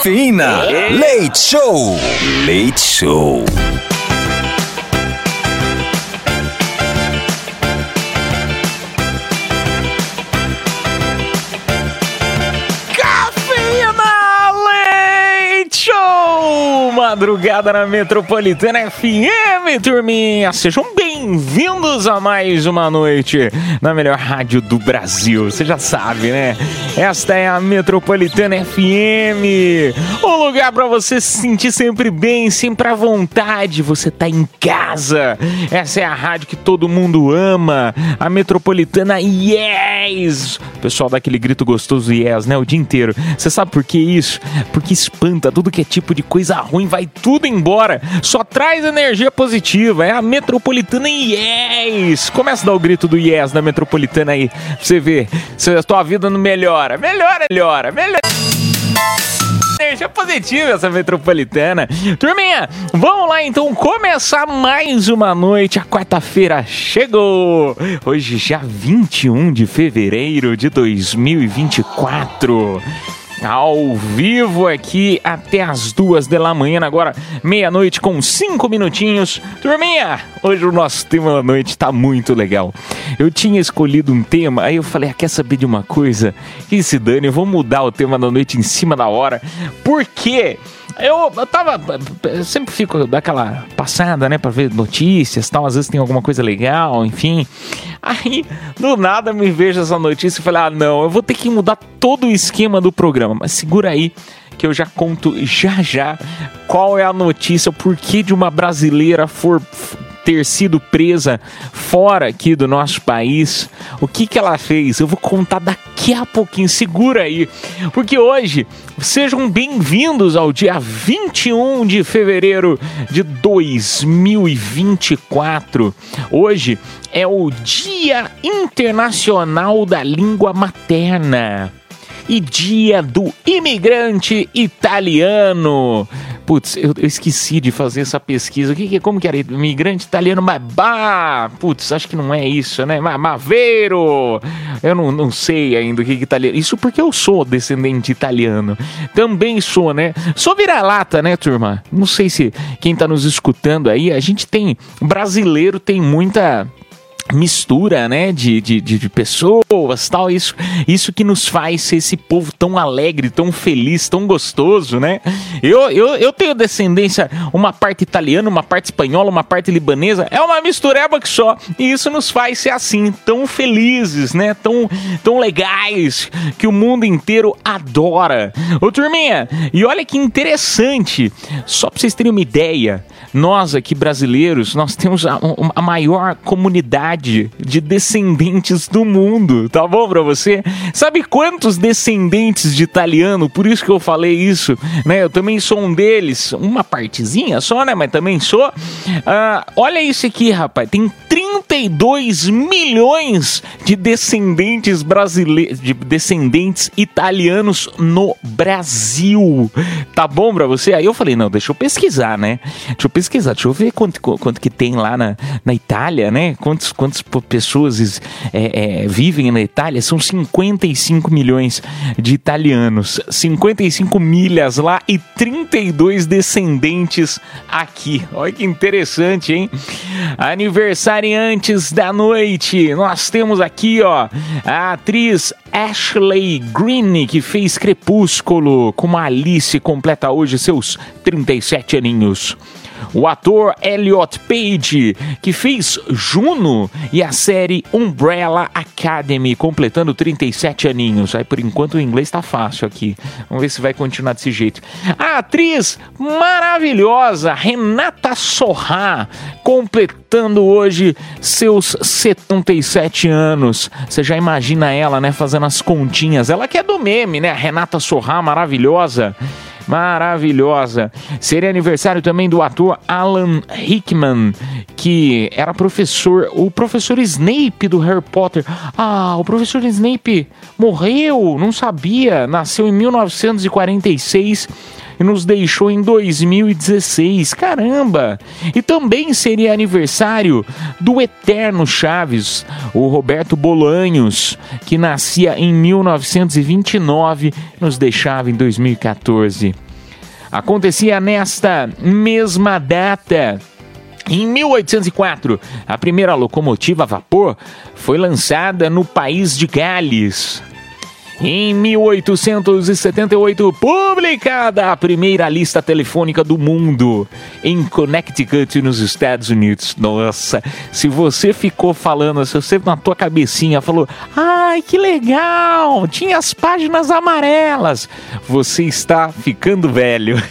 Cafeína. Leite Show. Leite Show. Cafeína Leite Show! Madrugada na Metropolitana FM, turminha! Sejam bem-vindos a mais uma noite na melhor rádio do Brasil. Você já sabe, né? Esta é a Metropolitana FM, um lugar para você se sentir sempre bem, sempre à vontade. Você tá em casa. Essa é a rádio que todo mundo ama, a Metropolitana Yes! O pessoal dá aquele grito gostoso Yes, né? O dia inteiro. Você sabe por que isso? Porque espanta tudo que é tipo de coisa ruim, vai tudo embora. Só traz energia positiva. É a Metropolitana Yes! Começa a dar o grito do Yes da Metropolitana aí. Pra você ver se a tua vida não melhora. Melhora, melhora, melhora. Energia positiva essa metropolitana. Turminha, vamos lá então começar mais uma noite. A quarta-feira chegou. Hoje já 21 de fevereiro de 2024 ao vivo aqui até as duas da manhã, agora meia-noite com cinco minutinhos. Turminha, hoje o nosso tema da noite tá muito legal. Eu tinha escolhido um tema, aí eu falei, ah, quer saber de uma coisa? Que se dane, eu vou mudar o tema da noite em cima da hora. Por quê? Eu, eu tava. Eu sempre fico daquela passada, né, pra ver notícias tal. Às vezes tem alguma coisa legal, enfim. Aí, do nada, me vejo essa notícia e falei: ah, não, eu vou ter que mudar todo o esquema do programa. Mas segura aí, que eu já conto já já qual é a notícia, o porquê de uma brasileira for ter sido presa fora aqui do nosso país. O que que ela fez? Eu vou contar daqui a pouquinho. Segura aí. Porque hoje, sejam bem-vindos ao dia 21 de fevereiro de 2024. Hoje é o Dia Internacional da Língua Materna e Dia do Imigrante Italiano. Putz, eu, eu esqueci de fazer essa pesquisa. O que, que como que era? Imigrante italiano, mas bah, putz, acho que não é isso, né? Ma- Maveiro. Eu não, não sei ainda o que que italiano. Isso porque eu sou descendente italiano. Também sou, né? Sou vira-lata, né, turma? Não sei se quem tá nos escutando aí, a gente tem brasileiro tem muita mistura, né, de, de, de, pessoas, tal, isso, isso que nos faz ser esse povo tão alegre, tão feliz, tão gostoso, né? Eu, eu, eu tenho descendência, uma parte italiana, uma parte espanhola, uma parte libanesa, é uma mistureba que só, e isso nos faz ser assim, tão felizes, né, tão, tão legais, que o mundo inteiro adora. Ô turminha, e olha que interessante, só pra vocês terem uma ideia, nós aqui brasileiros, nós temos a, a maior comunidade de descendentes do mundo, tá bom pra você? Sabe quantos descendentes de italiano? Por isso que eu falei isso, né? Eu também sou um deles, uma partezinha só, né? Mas também sou. Ah, olha isso aqui, rapaz, tem 32 milhões de descendentes brasileiros, de descendentes italianos no Brasil, tá bom pra você? Aí eu falei, não, deixa eu pesquisar, né? Deixa eu pesquisar, deixa eu ver quanto, quanto que tem lá na, na Itália, né? Quantos, quantas pessoas é, é, vivem na Itália? São 55 milhões de italianos, 55 milhas lá e 32 descendentes aqui. Olha que interessante, hein? Aniversariantes da noite, nós temos aqui, ó, a atriz Ashley Greene, que fez Crepúsculo, como a Alice completa hoje seus 37 aninhos. O ator Elliot Page, que fez Juno e a série Umbrella Academy, completando 37 aninhos. Aí, por enquanto, o inglês tá fácil aqui. Vamos ver se vai continuar desse jeito. A atriz maravilhosa Renata Sorra, completando hoje seus 77 anos. Você já imagina ela, né, fazendo as continhas. Ela que é do meme, né? A Renata Sorra, maravilhosa. Maravilhosa. Seria aniversário também do ator Alan Rickman, que era professor, o professor Snape do Harry Potter. Ah, o professor Snape morreu, não sabia. Nasceu em 1946 e nos deixou em 2016. Caramba! E também seria aniversário do eterno Chaves, o Roberto Bolanhos, que nascia em 1929 e nos deixava em 2014. Acontecia nesta mesma data. Em 1804, a primeira locomotiva a vapor foi lançada no país de Gales. Em 1878, publicada a primeira lista telefônica do mundo em Connecticut, nos Estados Unidos. Nossa, se você ficou falando, se você na tua cabecinha falou, ai que legal, tinha as páginas amarelas, você está ficando velho.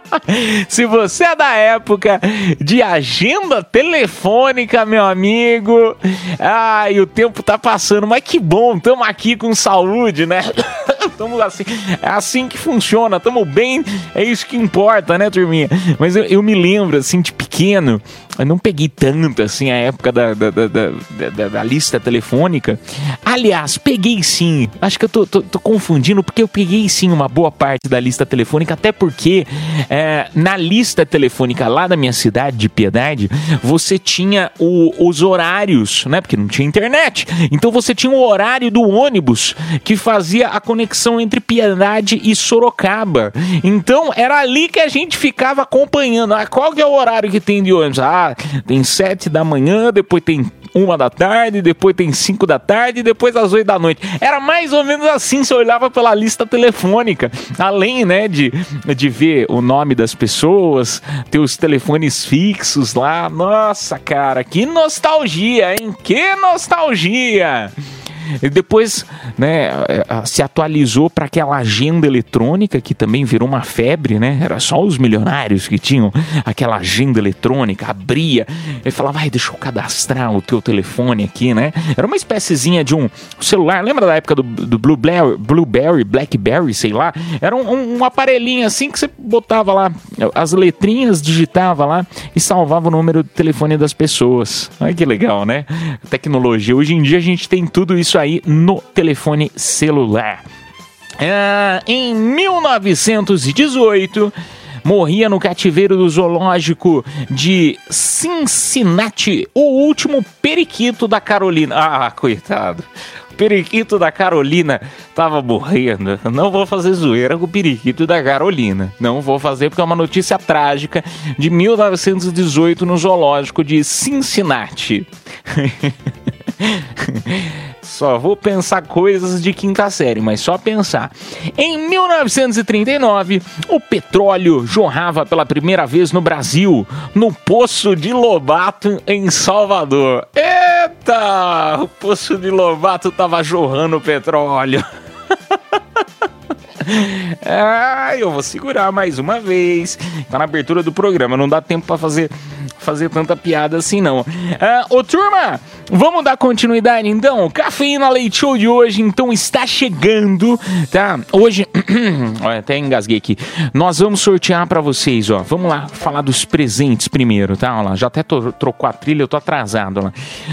Se você é da época de agenda telefônica, meu amigo, ai, o tempo tá passando, mas que bom, tamo aqui com saúde, né? Tamo assim, é assim que funciona, tamo bem, é isso que importa, né, turminha? Mas eu, eu me lembro, assim, de pequeno, eu não peguei tanto, assim, a época da, da, da, da, da- lista telefônica. Aliás, peguei sim, acho que eu tô, tô- tô confundindo, porque eu peguei sim uma boa parte da lista telefônica, até porque é, na lista telefônica lá da minha cidade, de Piedade, você tinha o- os horários, né, porque não tinha internet, então você tinha o horário do ônibus que fazia a conexão entre Piedade e Sorocaba. Então era ali que a gente ficava acompanhando. Ah, qual que é o horário que tem de ônibus? Ah, tem sete da manhã, depois tem uma da tarde, depois tem cinco da tarde, depois às oito da noite. Era mais ou menos assim, você olhava pela lista telefônica. Além, né, de, de ver o nome das pessoas, ter os telefones fixos lá. Nossa, cara, que nostalgia, hein? Que nostalgia! E depois, né, eh, se atualizou para aquela agenda eletrônica que também virou uma febre, né? Era só os milionários que tinham aquela agenda eletrônica, abria e falava, vai, deixa eu cadastrar o teu telefone aqui, né? Era uma espéciezinha de um celular, lembra da época do, do Blueberry, Blueberry, Blackberry, sei lá? Era um, um- aparelhinho assim que você botava lá as letrinhas, digitava lá e salvava o número do telefone das pessoas. Olha que legal, né? Tecnologia. Hoje em dia a gente tem tudo isso aí no telefone celular. Ah, em 1918, morria no cativeiro do zoológico de Cincinnati o último periquito da Carolina. Ah, coitado. O periquito da Carolina tava morrendo. Não vou fazer zoeira com o periquito da Carolina. Não vou fazer porque é uma notícia trágica de 1918 no zoológico de Cincinnati. Só vou pensar coisas de quinta série, mas só pensar. Em 1939, o petróleo jorrava pela primeira vez no Brasil, no Poço de Lobato, em Salvador. Eita! O Poço de Lobato tava jorrando petróleo. Ah, eu vou segurar mais uma vez. Tá na abertura do programa, não dá tempo pra fazer, fazer tanta piada assim, não. Ah, ô turma, vamos dar continuidade então? O Cafeína Leite Show de hoje, então, está chegando, tá? Hoje, olha, até engasguei aqui. Nós vamos sortear pra vocês, ó. Vamos lá falar dos presentes primeiro, tá? Olha lá, já até trocou a trilha, eu tô atrasado lá.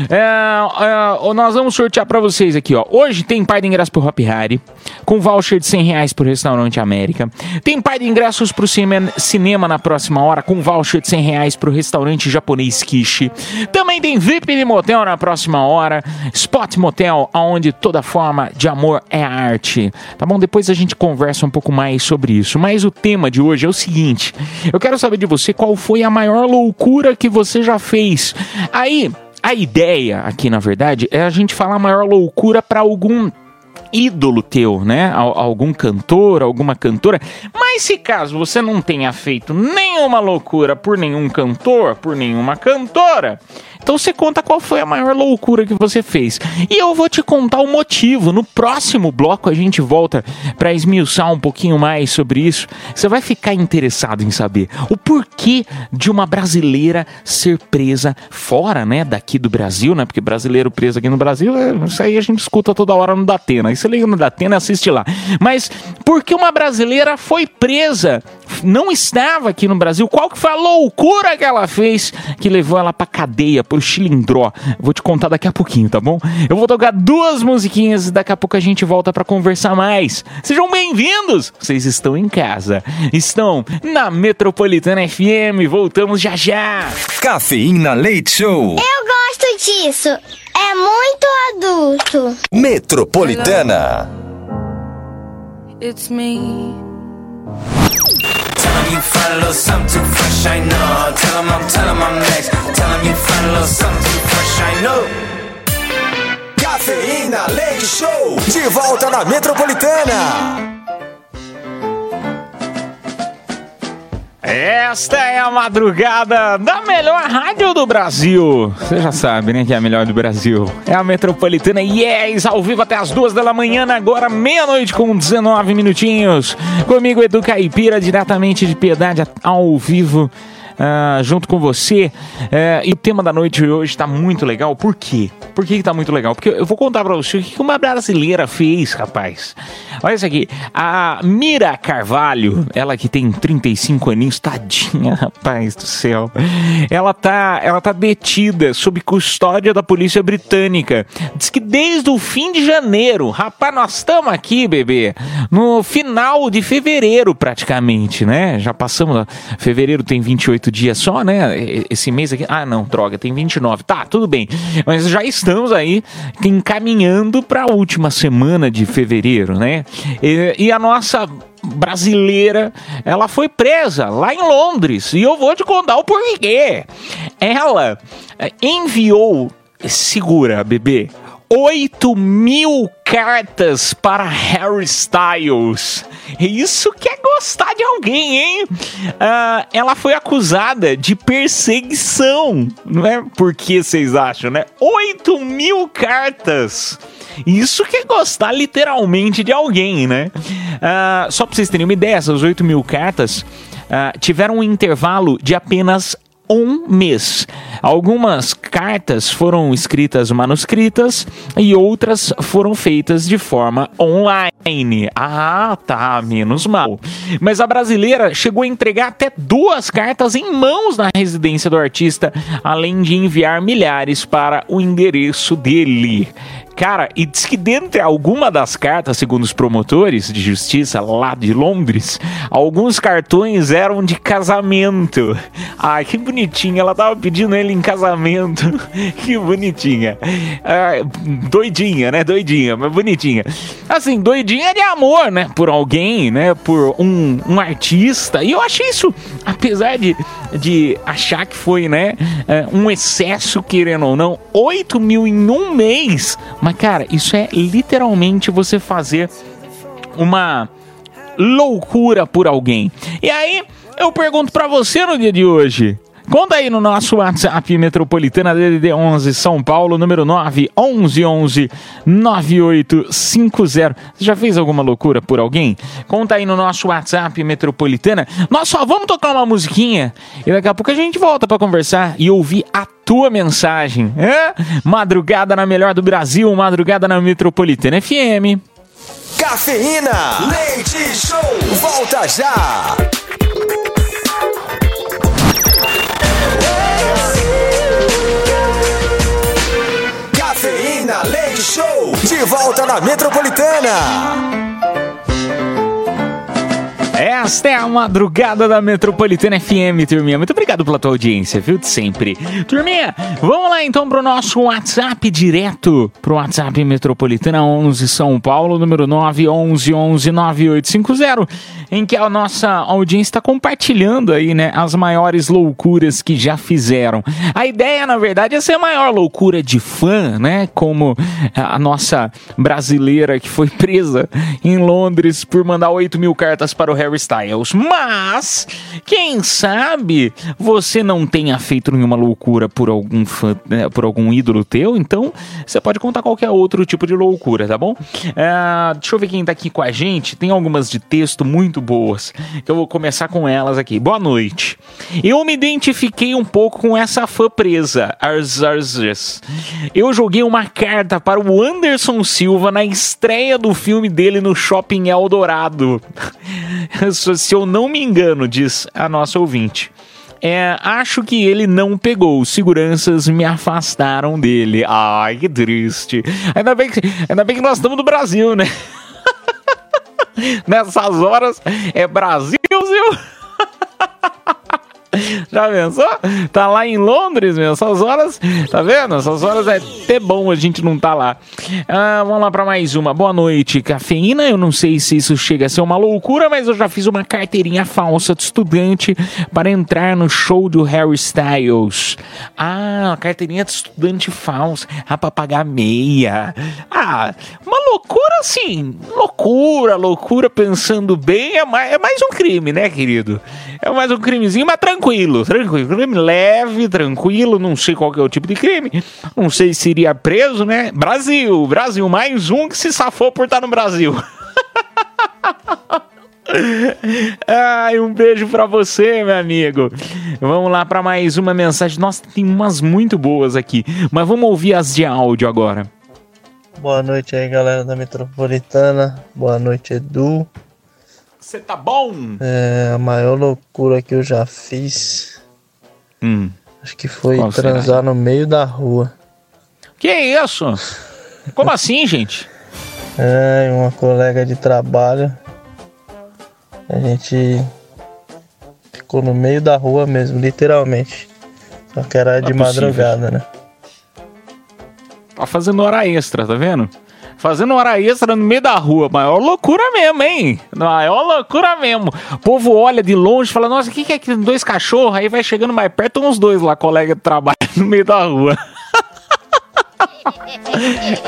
É, é, nós vamos sortear pra vocês aqui, ó. Hoje tem par de ingresso pro Hop Harry, com voucher de 100 reais pro Restaurante América. Tem par de ingressos pro cine- cinema na próxima hora, com voucher de 100 reais pro Restaurante Japonês Kishi. Também tem VIP de motel na próxima hora, Spot Motel, onde toda forma de amor é arte. Tá bom? Depois a gente conversa um pouco mais sobre isso. Mas o tema de hoje é o seguinte: eu quero saber de você qual foi a maior loucura que você já fez. Aí, a ideia aqui, na verdade, é a gente falar a maior loucura para algum ídolo teu, né? Al- algum cantor, alguma cantora. Mas se caso você não tenha feito nenhuma loucura por nenhum cantor, por nenhuma cantora, então você conta qual foi a maior loucura que você fez. E eu vou te contar o motivo. No próximo bloco a gente volta para esmiuçar um pouquinho mais sobre isso. Você vai ficar interessado em saber o porquê de uma brasileira ser presa fora, né, daqui do Brasil, né? Porque brasileiro preso aqui no Brasil, é, isso aí a gente escuta toda hora no Datena. Aí você liga no Datena e assiste lá. Mas por que uma brasileira foi presa? Não estava aqui no Brasil. Qual que foi a loucura que ela fez que levou ela pra cadeia, pro chilindró? Vou te contar daqui a pouquinho, tá bom? Eu vou tocar duas musiquinhas e daqui a pouco a gente volta pra conversar mais. Sejam bem-vindos! Vocês estão em casa. Estão na Metropolitana FM. Voltamos já já. Cafeína Leite Show. Eu gosto disso. É muito adulto. Metropolitana. It's me. You find a little something too fresh, I know. Tell 'em I'm, tell 'em I'm next. Tell 'em you find a little something too fresh, I know. Cafeína Leite Show. De volta na Metropolitana. Esta é a madrugada da melhor rádio do Brasil. Você já sabe, né, que é a melhor do Brasil. É a Metropolitana Yes, ao vivo até as duas da manhã, agora meia-noite com 19 minutinhos. Comigo, Edu Caipira, diretamente de Piedade, ao vivo. Ah, junto com você. É, e o tema da noite de hoje tá muito legal. Por quê? Por que, que tá muito legal? Porque eu vou contar pra você o que que uma brasileira fez, rapaz. Olha isso aqui. A Mira Carvalho, ela que tem 35 aninhos, tadinha, rapaz do céu. Ela tá, ela tá detida sob custódia da polícia britânica. Diz que desde o fim de janeiro, rapaz, nós estamos aqui, bebê, no final de fevereiro praticamente, né? Já passamos, fevereiro tem 28 dias só, né? Esse mês aqui, ah não, droga, tem 29. Tá, tudo bem. Mas já estamos aí encaminhando para a última semana de fevereiro, né? E, e a nossa brasileira, ela foi presa lá em Londres. E eu vou te contar o porquê. Ela eh, enviou, segura, bebê, 8 mil cartas para Harry Styles. Isso que é gostar de alguém, hein? Ah, ela foi acusada de perseguição. Não é? Por que vocês acham, né? 8 mil cartas. Isso que é gostar literalmente de alguém, né? Ah, só pra vocês terem uma ideia, essas 8 mil cartas ah, tiveram um intervalo de apenas um mês. Algumas cartas foram escritas manuscritas e outras foram feitas de forma online. Ah, tá, menos mal. Mas a brasileira chegou a entregar até duas cartas em mãos na residência do artista, além de enviar milhares para o endereço dele. Cara, e diz que dentre alguma das cartas, segundo os promotores de justiça lá de Londres, alguns cartões eram de casamento. Ai, que bonitinha, ela tava pedindo ele em casamento. que bonitinha. Ah, doidinha, né? Doidinha, mas bonitinha. Assim, doidinha de amor, né? Por alguém, né? Por um, um artista. E eu achei isso, apesar de, de achar que foi, né? é, um excesso, querendo ou não, 8 mil em um mês. Mas, cara, isso é literalmente você fazer uma loucura por alguém. E aí, eu pergunto pra você no dia de hoje. Conta aí no nosso WhatsApp Metropolitana DDD 11 São Paulo, número 9 11 11 9850. Você já fez alguma loucura por alguém? Conta aí no nosso WhatsApp Metropolitana. Nós só vamos tocar uma musiquinha e daqui a pouco a gente volta pra conversar e ouvir a tua mensagem. É? Madrugada na melhor do Brasil, madrugada na Metropolitana FM. Cafeína Leite Show. Volta já. Volta na Metropolitana. Esta é a madrugada da Metropolitana FM, turminha. Muito obrigado pela tua audiência, viu? De sempre. Turminha, vamos lá então pro nosso WhatsApp direto. Pro WhatsApp Metropolitana 11 São Paulo, número 911 11 9850, em que a nossa audiência está compartilhando aí, né, as maiores loucuras que já fizeram. A ideia, na verdade, é ser a maior loucura de fã, né? Como a nossa brasileira que foi presa em Londres por mandar 8 mil cartas para o Harry Styles. Mas, quem sabe você não tenha feito nenhuma loucura por algum fã, né, por algum ídolo teu, então você pode contar qualquer outro tipo de loucura, tá bom? Ah, deixa eu ver quem tá aqui com a gente. Tem algumas de texto muito boas, eu vou começar com elas aqui. Boa noite. Eu me identifiquei um pouco com essa fã presa, Ars Ars Ars. Eu joguei uma carta para o Anderson Silva na estreia do filme dele no Shopping Eldorado. Se eu não me engano, diz a nossa ouvinte. É, acho que ele não pegou. Seguranças me afastaram dele. Ai, que triste. Ainda bem que, ainda bem que nós estamos no Brasil, né? Nessas horas é Brasil, Zil. Já pensou? Tá lá em Londres, meu. Essas horas, tá vendo? Essas horas é até bom a gente não tá lá. Ah, vamos lá pra mais uma. Boa noite. Cafeína, eu não sei se isso chega a ser uma loucura, mas eu já fiz uma carteirinha falsa de estudante para entrar no show do Harry Styles. Ah, carteirinha de estudante falsa. Ah, pra pagar meia. Ah, uma loucura assim. Loucura, loucura pensando bem é mais, é mais um crime, né, querido? É mais um crimezinho, mas tranquilo, tranquilo. Crime leve, tranquilo. Não sei qual é o tipo de crime. Não sei se iria preso, né? Brasil, Brasil. Mais um que se safou por estar no Brasil. Ai, um beijo pra você, meu amigo. Vamos lá pra mais uma mensagem. Nossa, tem umas muito boas aqui. Mas vamos ouvir as de áudio agora. Boa noite aí, galera da Metropolitana. Boa noite, Edu. Você tá bom? É, a maior loucura que eu já fiz, Hum. acho que foi Qual será? transar no meio da rua. Que isso? Como assim, gente? É, uma colega de trabalho. A gente ficou no meio da rua mesmo, literalmente. Só que era de Não é possível. madrugada, né? Tá fazendo hora extra, tá vendo? Fazendo hora extra no meio da rua. Maior loucura mesmo, hein? Maior loucura mesmo. O povo olha de longe e fala: Nossa, o que, que é aquilo? Dois cachorros? Aí vai chegando mais perto, uns dois lá, colega de trabalho, no meio da rua.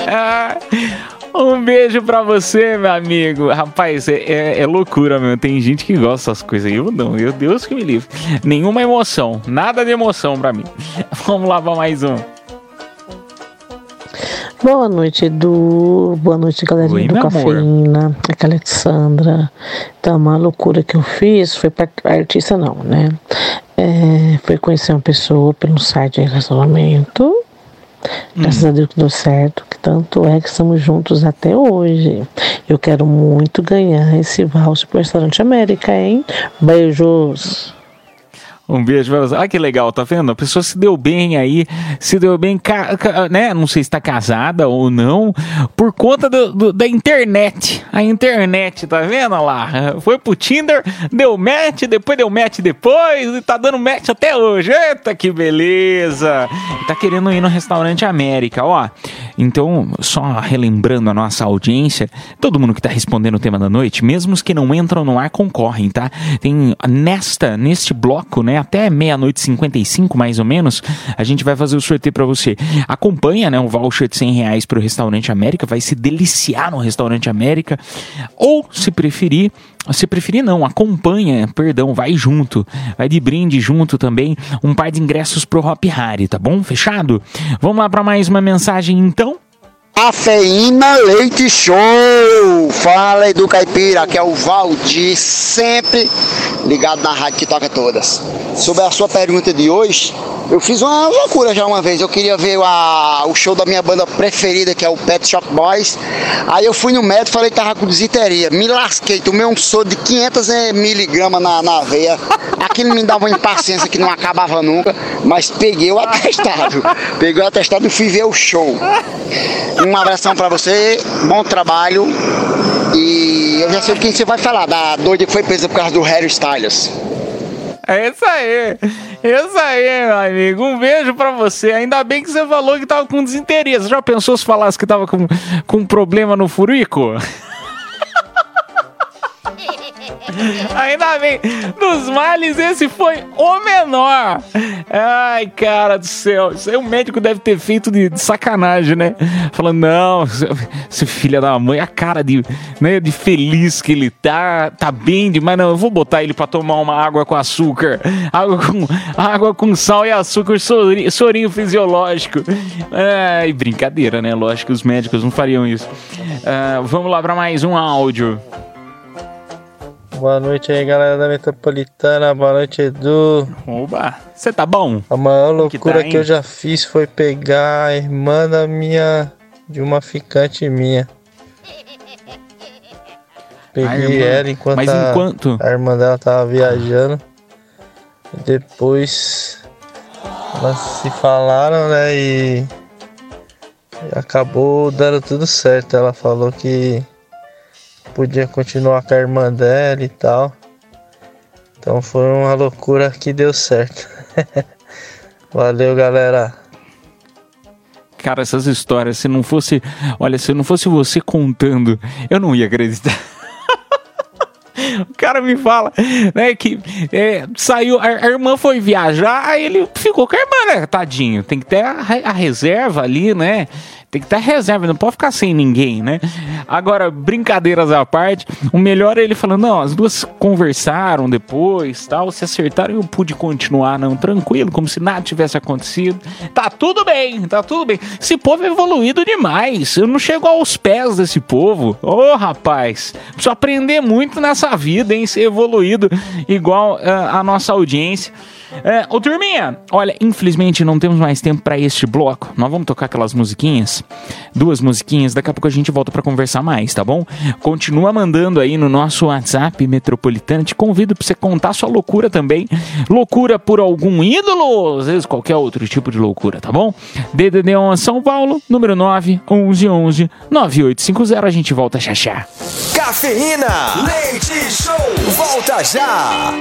Ah, um beijo pra você, meu amigo. Rapaz, é, é- é loucura, meu. Tem gente que gosta dessas coisas. Eu não, meu Deus que me livre. Nenhuma emoção. Nada de emoção pra mim. Vamos lá pra mais um. Boa noite, Edu. Boa noite, galerinha Oi, do meu amor. Cafeína. Aqui é a Alexandra. Então, uma loucura que eu fiz foi para artista, não, né? É, foi conhecer uma pessoa pelo site de relacionamento. Graças a Deus que deu certo, que tanto é que estamos juntos até hoje. Eu quero muito ganhar esse voucher pro Restaurante América, hein? Beijos. Um beijo pra você. Olha que legal, tá vendo? A pessoa se deu bem aí, se deu bem, né? Não sei se tá casada ou não, por conta do- do- da internet. A internet, tá vendo lá? Foi pro Tinder, deu match, depois deu match depois, e tá dando match até hoje. Eita, que beleza! Tá querendo ir no restaurante América, ó. Então, só relembrando a nossa audiência, todo mundo que tá respondendo o tema da noite, mesmo os que não entram no ar, concorrem, tá? Tem nesta, neste bloco, né, até meia-noite e 55, mais ou menos, a gente vai fazer o sorteio pra você. Acompanha, né, um voucher de 100 reais pro Restaurante América, vai se deliciar no Restaurante América, ou, se preferir, se preferir não, acompanha, perdão, vai junto, vai de brinde junto também, um par de ingressos pro Hop Harry, tá bom? Fechado? Vamos lá pra mais uma mensagem então? Cafeína Leite Show! Fala Edu Caipira, que é o Valdir, sempre ligado na rádio que toca todas. Sobre a sua pergunta de hoje, eu fiz uma loucura já uma vez. Eu queria ver a- o show da minha banda preferida, que é o Pet Shop Boys. Aí eu fui no médico e falei que tava com desiteria. Me lasquei, tomei um soro de 500 miligramas na, na veia. Aquilo me dava uma impaciência que não acabava nunca, mas peguei o atestado. Peguei o atestado e fui ver o show. Um abração pra você, bom trabalho. E eu já sei o que você vai falar, da doida que foi presa por causa do Harry Styles. É isso aí. Isso aí, meu amigo. Um beijo pra você. Ainda bem que você falou que tava com desinteresse. Já pensou se falasse que tava com, com problema no furico? Ainda bem, dos males esse foi o menor. Ai, cara do céu, isso aí o médico deve ter feito de, de sacanagem, né? Falando, não, esse filho da mãe, a cara de, né, de feliz que ele tá, tá bem demais. Não, eu vou botar ele pra tomar uma água com açúcar, água com, água com sal e açúcar, sorinho, sorinho fisiológico. Ai, brincadeira, né? Lógico que os médicos não fariam isso. Ah, vamos lá pra mais um áudio. Boa noite aí, galera da Metropolitana. Boa noite, Edu. Oba, você tá bom? A maior que loucura tá, que eu já fiz foi pegar a irmã da minha. de uma ficante minha. Peguei A ela enquanto, Mas a, enquanto? a irmã dela tava viajando. Depois elas se falaram, né? E acabou dando tudo certo. Ela falou que podia continuar com a irmã dela e tal. Então foi uma loucura que deu certo. Valeu, galera. Cara, essas histórias, se não fosse. Olha, se não fosse você contando, eu não ia acreditar. O cara me fala, né, que é, saiu, a, a irmã foi viajar, aí ele ficou com a irmã, né, tadinho. Tem que ter a, a reserva ali, né? Tem que ter reserva, não pode ficar sem ninguém, né? Agora, brincadeiras à parte, o melhor é ele falando, não, as duas conversaram depois, tal, se acertaram e eu pude continuar, não, tranquilo, como se nada tivesse acontecido. Tá tudo bem, tá tudo bem. Esse povo é evoluído demais. Eu não chego aos pés desse povo. Ô, rapaz, preciso aprender muito nessa vida, hein? Ser evoluído igual ah, a nossa audiência. É, ô turminha, olha, infelizmente não temos mais tempo para este bloco. Nós vamos tocar aquelas musiquinhas, duas musiquinhas, daqui a pouco a gente volta para conversar mais, tá bom? Continua mandando aí no nosso WhatsApp metropolitano. Te convido para você contar sua loucura também. Loucura por algum ídolo, às vezes qualquer outro tipo de loucura, tá bom? DDD1 São Paulo, número 9 1111 9850. A gente volta já já. Cafeína, leite show, volta já.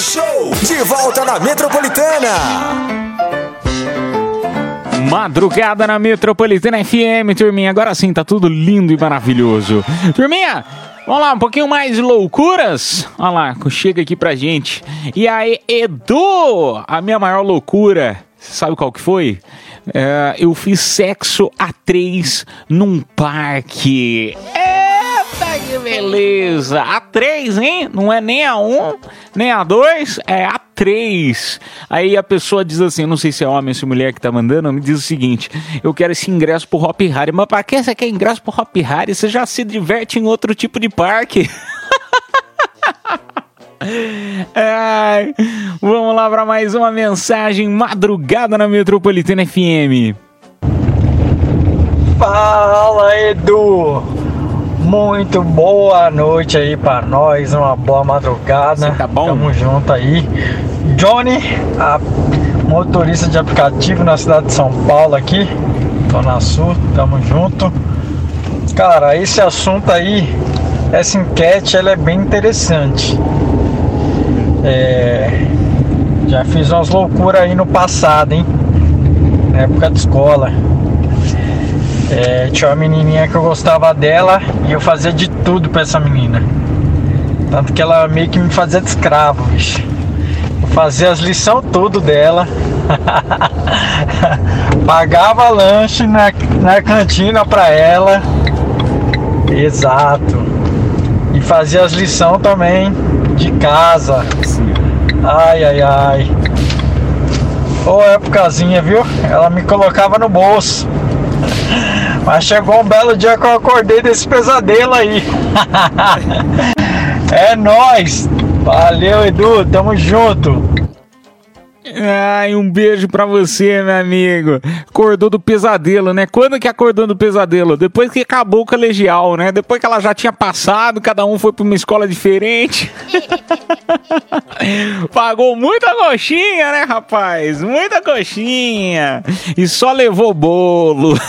Show, de volta na Metropolitana. Madrugada na Metropolitana FM, turminha. Agora sim, tá tudo lindo e maravilhoso. Turminha, vamos lá, um pouquinho mais de loucuras? Olha lá, chega aqui pra gente. E aí, Edu, a minha maior loucura, sabe qual que foi? É, eu fiz sexo a três num parque. Eita, que beleza! A três, hein? Não é nem a um, nem a dois, é a três. Aí a pessoa diz assim, não sei se é homem ou se é mulher que tá mandando, me diz o seguinte: eu quero esse ingresso pro Hop Harry. Mas pra que você quer ingresso pro Hop Harry? Você já se diverte em outro tipo de parque. Ai, vamos lá para mais uma mensagem madrugada na Metropolitana FM. Fala Edu! Muito boa noite aí pra nós, uma boa madrugada. tá bom? Tamo junto aí. Johnny, motorista de aplicativo na cidade de São Paulo aqui, Zona Sul, tamo junto. Cara, esse assunto aí, essa enquete, ela é bem interessante. É, já fiz umas loucuras aí no passado, hein? Na época de escola. É, tinha uma menininha que eu gostava dela e eu fazia de tudo pra essa menina. Tanto que ela meio que me fazia de escravo, bicho. Eu fazia as lições tudo dela. Pagava lanche na, na cantina pra ela. Exato. E fazia as lições também de casa. Ai, ai, ai. Ô épocazinha, viu? Ela me colocava no bolso. Mas chegou um belo dia que eu acordei desse pesadelo aí. é nóis. Valeu, Edu. Tamo junto. Ai, um beijo pra você, meu amigo. Acordou do pesadelo, né? Quando que acordou do pesadelo? Depois que acabou o colegial, né? Depois que ela já tinha passado, cada um foi pra uma escola diferente. Pagou muita coxinha, né, rapaz? Muita coxinha. E só levou bolo.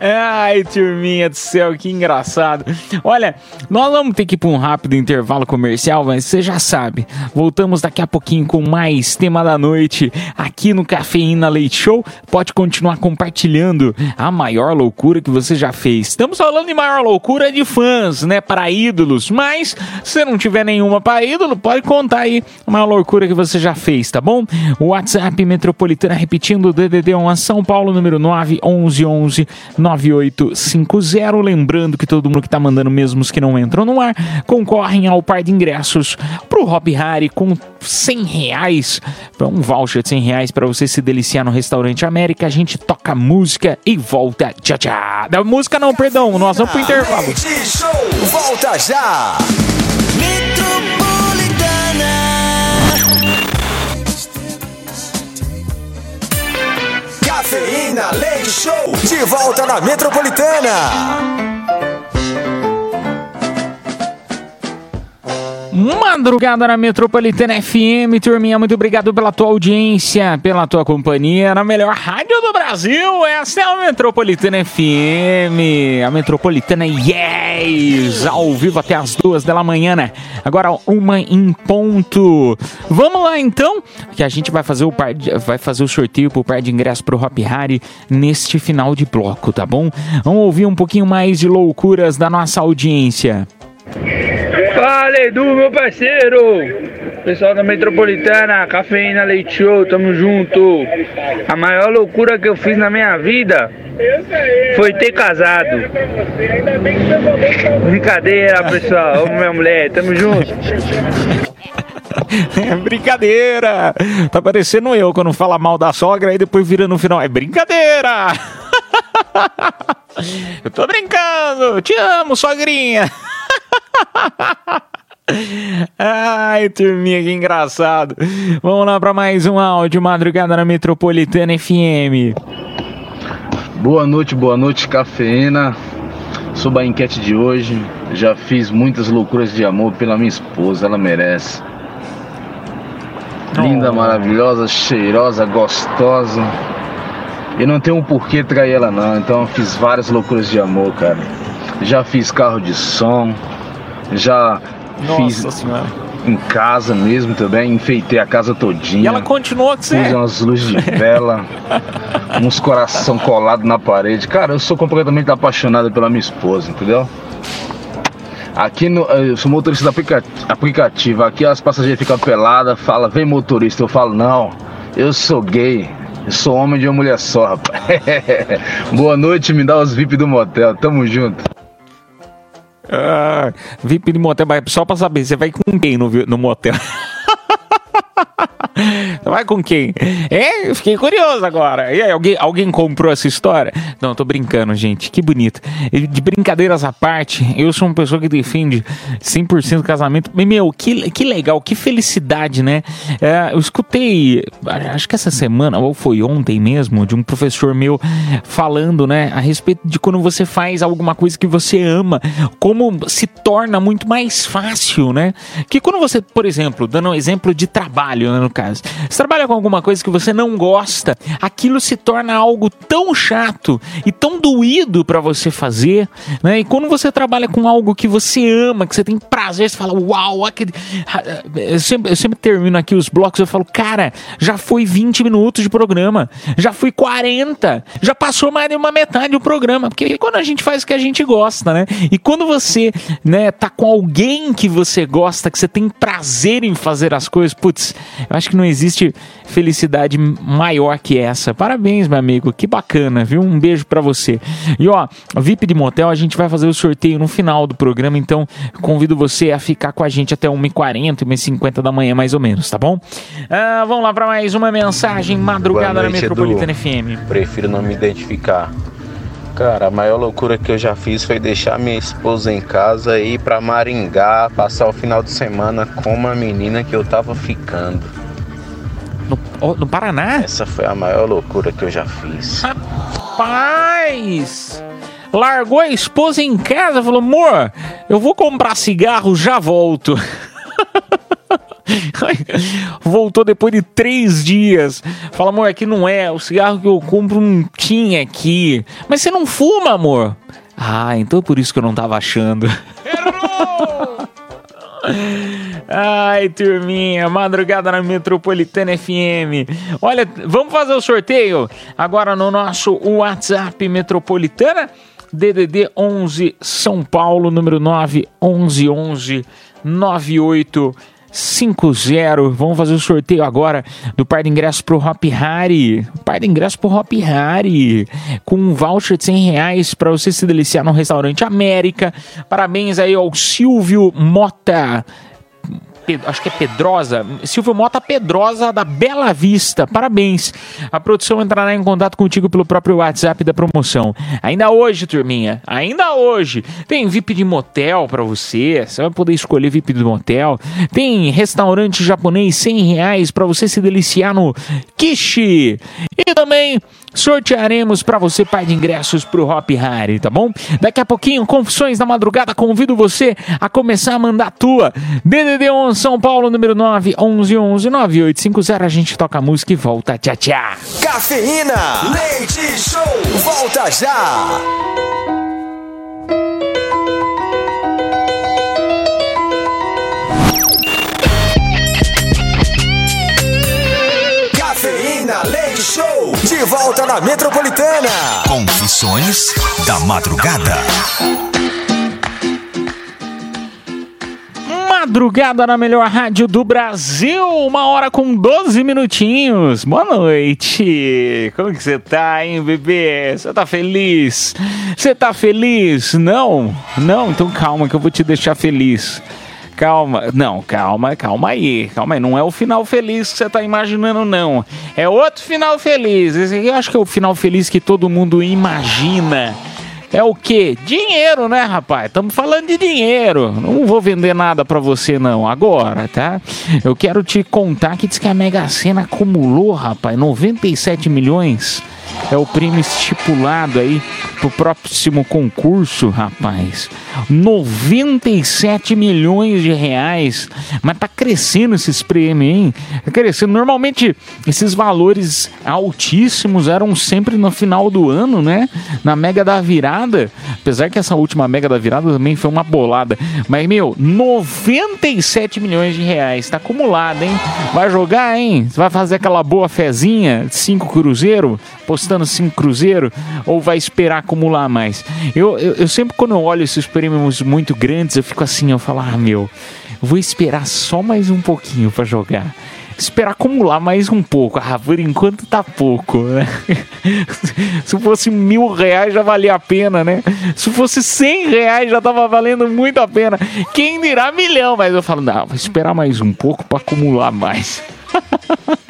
Ai, turminha do céu, que engraçado. Olha, nós vamos ter que ir para um rápido intervalo comercial, mas você já sabe. Voltamos daqui a pouquinho com mais tema da noite aqui no Cafeína Leite Show. Pode continuar compartilhando a maior loucura que você já fez. Estamos falando de maior loucura de fãs, né? Para ídolos. Mas se não tiver nenhuma para ídolo, pode contar aí a maior loucura que você já fez, tá bom? WhatsApp Metropolitana repetindo DDD 1 a São Paulo, número 911 11 9850. Lembrando que todo mundo que tá mandando, mesmo os que não entram no ar, concorrem ao par de ingressos pro Hop Harry com 100 reais, um voucher de 100 reais para você se deliciar no Restaurante América. A gente toca música e volta. Tchau, tchau. Da música não, perdão, nós vamos pro intervalo. Show, volta já! Cafeína Leite Show, de volta na Metropolitana. Madrugada na Metropolitana FM, turminha, muito obrigado pela tua audiência, pela tua companhia na melhor rádio do Brasil. Essa é a Metropolitana FM, a Metropolitana Yes, ao vivo até as duas da manhã, né? Agora uma em ponto. Vamos lá então, que a gente vai fazer o par de- vai fazer o sorteio pro par de ingressos pro Hop Harry neste final de bloco, tá bom? Vamos ouvir um pouquinho mais de loucuras da nossa audiência. Fala Edu, meu parceiro! Pessoal da Metropolitana, Cafeína Leite Show, tamo junto! A maior loucura que eu fiz na minha vida foi ter casado. Brincadeira, pessoal. Amo minha mulher, tamo junto. É brincadeira! Tá parecendo eu quando fala mal da sogra e depois vira no final. É brincadeira! Eu tô brincando! Te amo, sogrinha! Ai, turminha, que engraçado. Vamos lá pra mais um áudio Madrugada na Metropolitana FM. Boa noite, boa noite, cafeína. Sobre a enquete de hoje, já fiz muitas loucuras de amor pela minha esposa, ela merece. Linda, maravilhosa, cheirosa, gostosa. E não tem um porquê trair ela não, então eu fiz várias loucuras de amor, cara. Já fiz carro de som, já fiz Nossa senhora. em casa mesmo também, enfeitei a casa todinha. E ela continua com você. Pus umas luzes de vela, uns coração colado na parede. Cara, eu sou completamente apaixonado pela minha esposa, entendeu? Aqui no, eu sou motorista aplicativo. Aqui as passageiras ficam peladas, fala, vem motorista. Eu falo, não, eu sou gay. Eu sou homem de uma mulher só, rapaz. Boa noite, me dá os VIP do motel. Tamo junto. Ah, VIP de motel, só pra saber, você vai com quem no, no motel? Vai com quem? É, eu fiquei curioso agora. E aí, alguém, alguém comprou essa história? Não, tô brincando, gente. Que bonito. De brincadeiras à parte, eu sou uma pessoa que defende 100% casamento. Meu, que, que legal, que felicidade, né? É, eu escutei, acho que essa semana, ou foi ontem mesmo, de um professor meu falando, né, a respeito de quando você faz alguma coisa que você ama, como se torna muito mais fácil, né? Que quando você, por exemplo, dando um exemplo de trabalho, né, no caso, você trabalha com alguma coisa que você não gosta, aquilo se torna algo tão chato e tão doído pra você fazer, né? E quando você trabalha com algo que você ama, que você tem prazer, você fala, uau, aquele... eu, sempre, eu sempre termino aqui os blocos, eu falo, cara, já foi 20 minutos de programa, já foi 40, já passou mais de uma metade do programa, porque quando a gente faz o que a gente gosta, né? E quando você, né, tá com alguém que você gosta, que você tem prazer em fazer as coisas, putz, eu acho que não existe felicidade maior que essa. Parabéns, meu amigo, que bacana, viu? Um beijo pra você. E ó, VIP de motel, a gente vai fazer o sorteio no final do programa, então convido você a ficar com a gente até 1h40, 1h50 da manhã, mais ou menos, tá bom? Ah, vamos lá pra mais uma mensagem madrugada Boa na noite, Metropolitana Edu. FM. Prefiro não me identificar. Cara, a maior loucura que eu já fiz foi deixar minha esposa em casa e ir pra Maringá passar o final de semana com uma menina que eu tava ficando. No, Paraná? Essa foi a maior loucura que eu já fiz. Rapaz! Largou a esposa em casa, falou: amor, eu vou comprar cigarro, já volto. Voltou depois de três dias. Fala, amor, aqui não é. O cigarro que eu compro não tinha aqui. Mas você não fuma, amor? Ah, então é por isso que eu não tava achando. Ai, turminha, madrugada na Metropolitana FM. Olha, vamos fazer o sorteio agora no nosso WhatsApp Metropolitana. DDD 11 São Paulo, número 9 11 11 98 50. Vamos fazer o sorteio agora do par de ingressos pro Hop Harry. Par de ingressos pro Hop Harry. Com um voucher de 100 reais para você se deliciar no restaurante América. Parabéns aí ao Silvio Mota. Acho que é Pedrosa, Silvio Mota Pedrosa da Bela Vista, parabéns. A produção entrará em contato contigo pelo próprio WhatsApp da promoção. Ainda hoje, turminha, ainda hoje, tem VIP de motel pra você, você vai poder escolher VIP de motel. Tem restaurante japonês 100 reais pra você se deliciar no Kishi. E também sortearemos pra você par de ingressos pro Hop Harry, tá bom? Daqui a pouquinho, Confissões da Madrugada, convido você a começar a mandar a tua. DDD 11 São Paulo, número 9 11 11 9850. A gente toca a música e volta. Tchau, tchau. Cafeína. Leite Show. Volta já. De volta na Metropolitana. Confissões da Madrugada. Madrugada na melhor rádio do Brasil, uma hora com 12 minutinhos. Boa noite. Como que você tá, hein, bebê? Você tá feliz? Você tá feliz? Não? Não? Então calma que eu vou te deixar feliz. Calma, não, calma, calma aí, calma aí. Não é o final feliz que você tá imaginando, não. É outro final feliz. Esse aqui eu acho que é o final feliz que todo mundo imagina. É o quê? Dinheiro, né, rapaz? Estamos falando de dinheiro. Não vou vender nada pra você, não, agora, tá? Eu quero te contar que diz que a Mega Sena acumulou, rapaz, 97 milhões. É o prêmio estipulado aí pro próximo concurso, rapaz. 97 milhões de reais. Mas tá crescendo esses prêmios, hein? Tá crescendo. Normalmente, esses valores altíssimos eram sempre no final do ano, né? Na Mega da Virada. Apesar que essa última Mega da Virada também foi uma bolada. Mas, meu, 97 milhões de reais. Tá acumulado, hein? Vai jogar, hein? Vai fazer aquela boa fezinha? Cinco cruzeiro? Postando cinco cruzeiro? Ou vai esperar acumular mais? Eu, eu, eu sempre, quando eu olho esses prêmios muito grandes, eu fico assim, eu falo, ah, meu, eu vou esperar só mais um pouquinho pra jogar esperar acumular mais um pouco. Ah, por enquanto tá pouco, né? Se fosse mil reais já valia a pena, né? Se fosse cem reais já tava valendo muito a pena. Quem dirá milhão? Mas eu falo, não, vou esperar mais um pouco para acumular mais.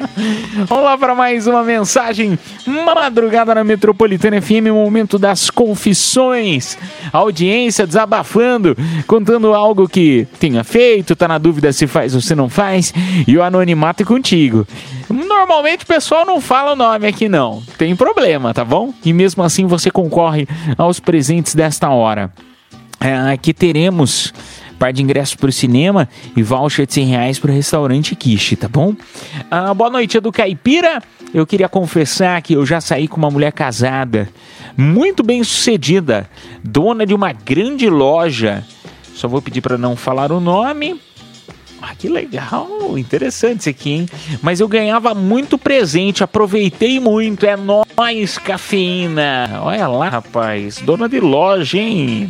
Vamos lá para mais uma mensagem. Madrugada na Metropolitana FM, momento das confissões. A audiência desabafando, contando algo que tenha feito, tá na dúvida se faz ou se não faz, e o anonimato é contigo. Normalmente o pessoal não fala o nome aqui não. Tem problema, tá bom? E mesmo assim você concorre aos presentes desta hora. É, aqui teremos par de ingressos para o cinema e voucher de 100 reais para o restaurante Kishi, tá bom? Ah, boa noite, do Caipira. Eu queria confessar que eu já saí com uma mulher casada, muito bem sucedida, dona de uma grande loja. Só vou pedir para não falar o nome. Ah, que legal, interessante isso aqui, hein? Mas eu ganhava muito presente, aproveitei muito. É nóis, cafeína. Olha lá, rapaz, dona de loja, hein?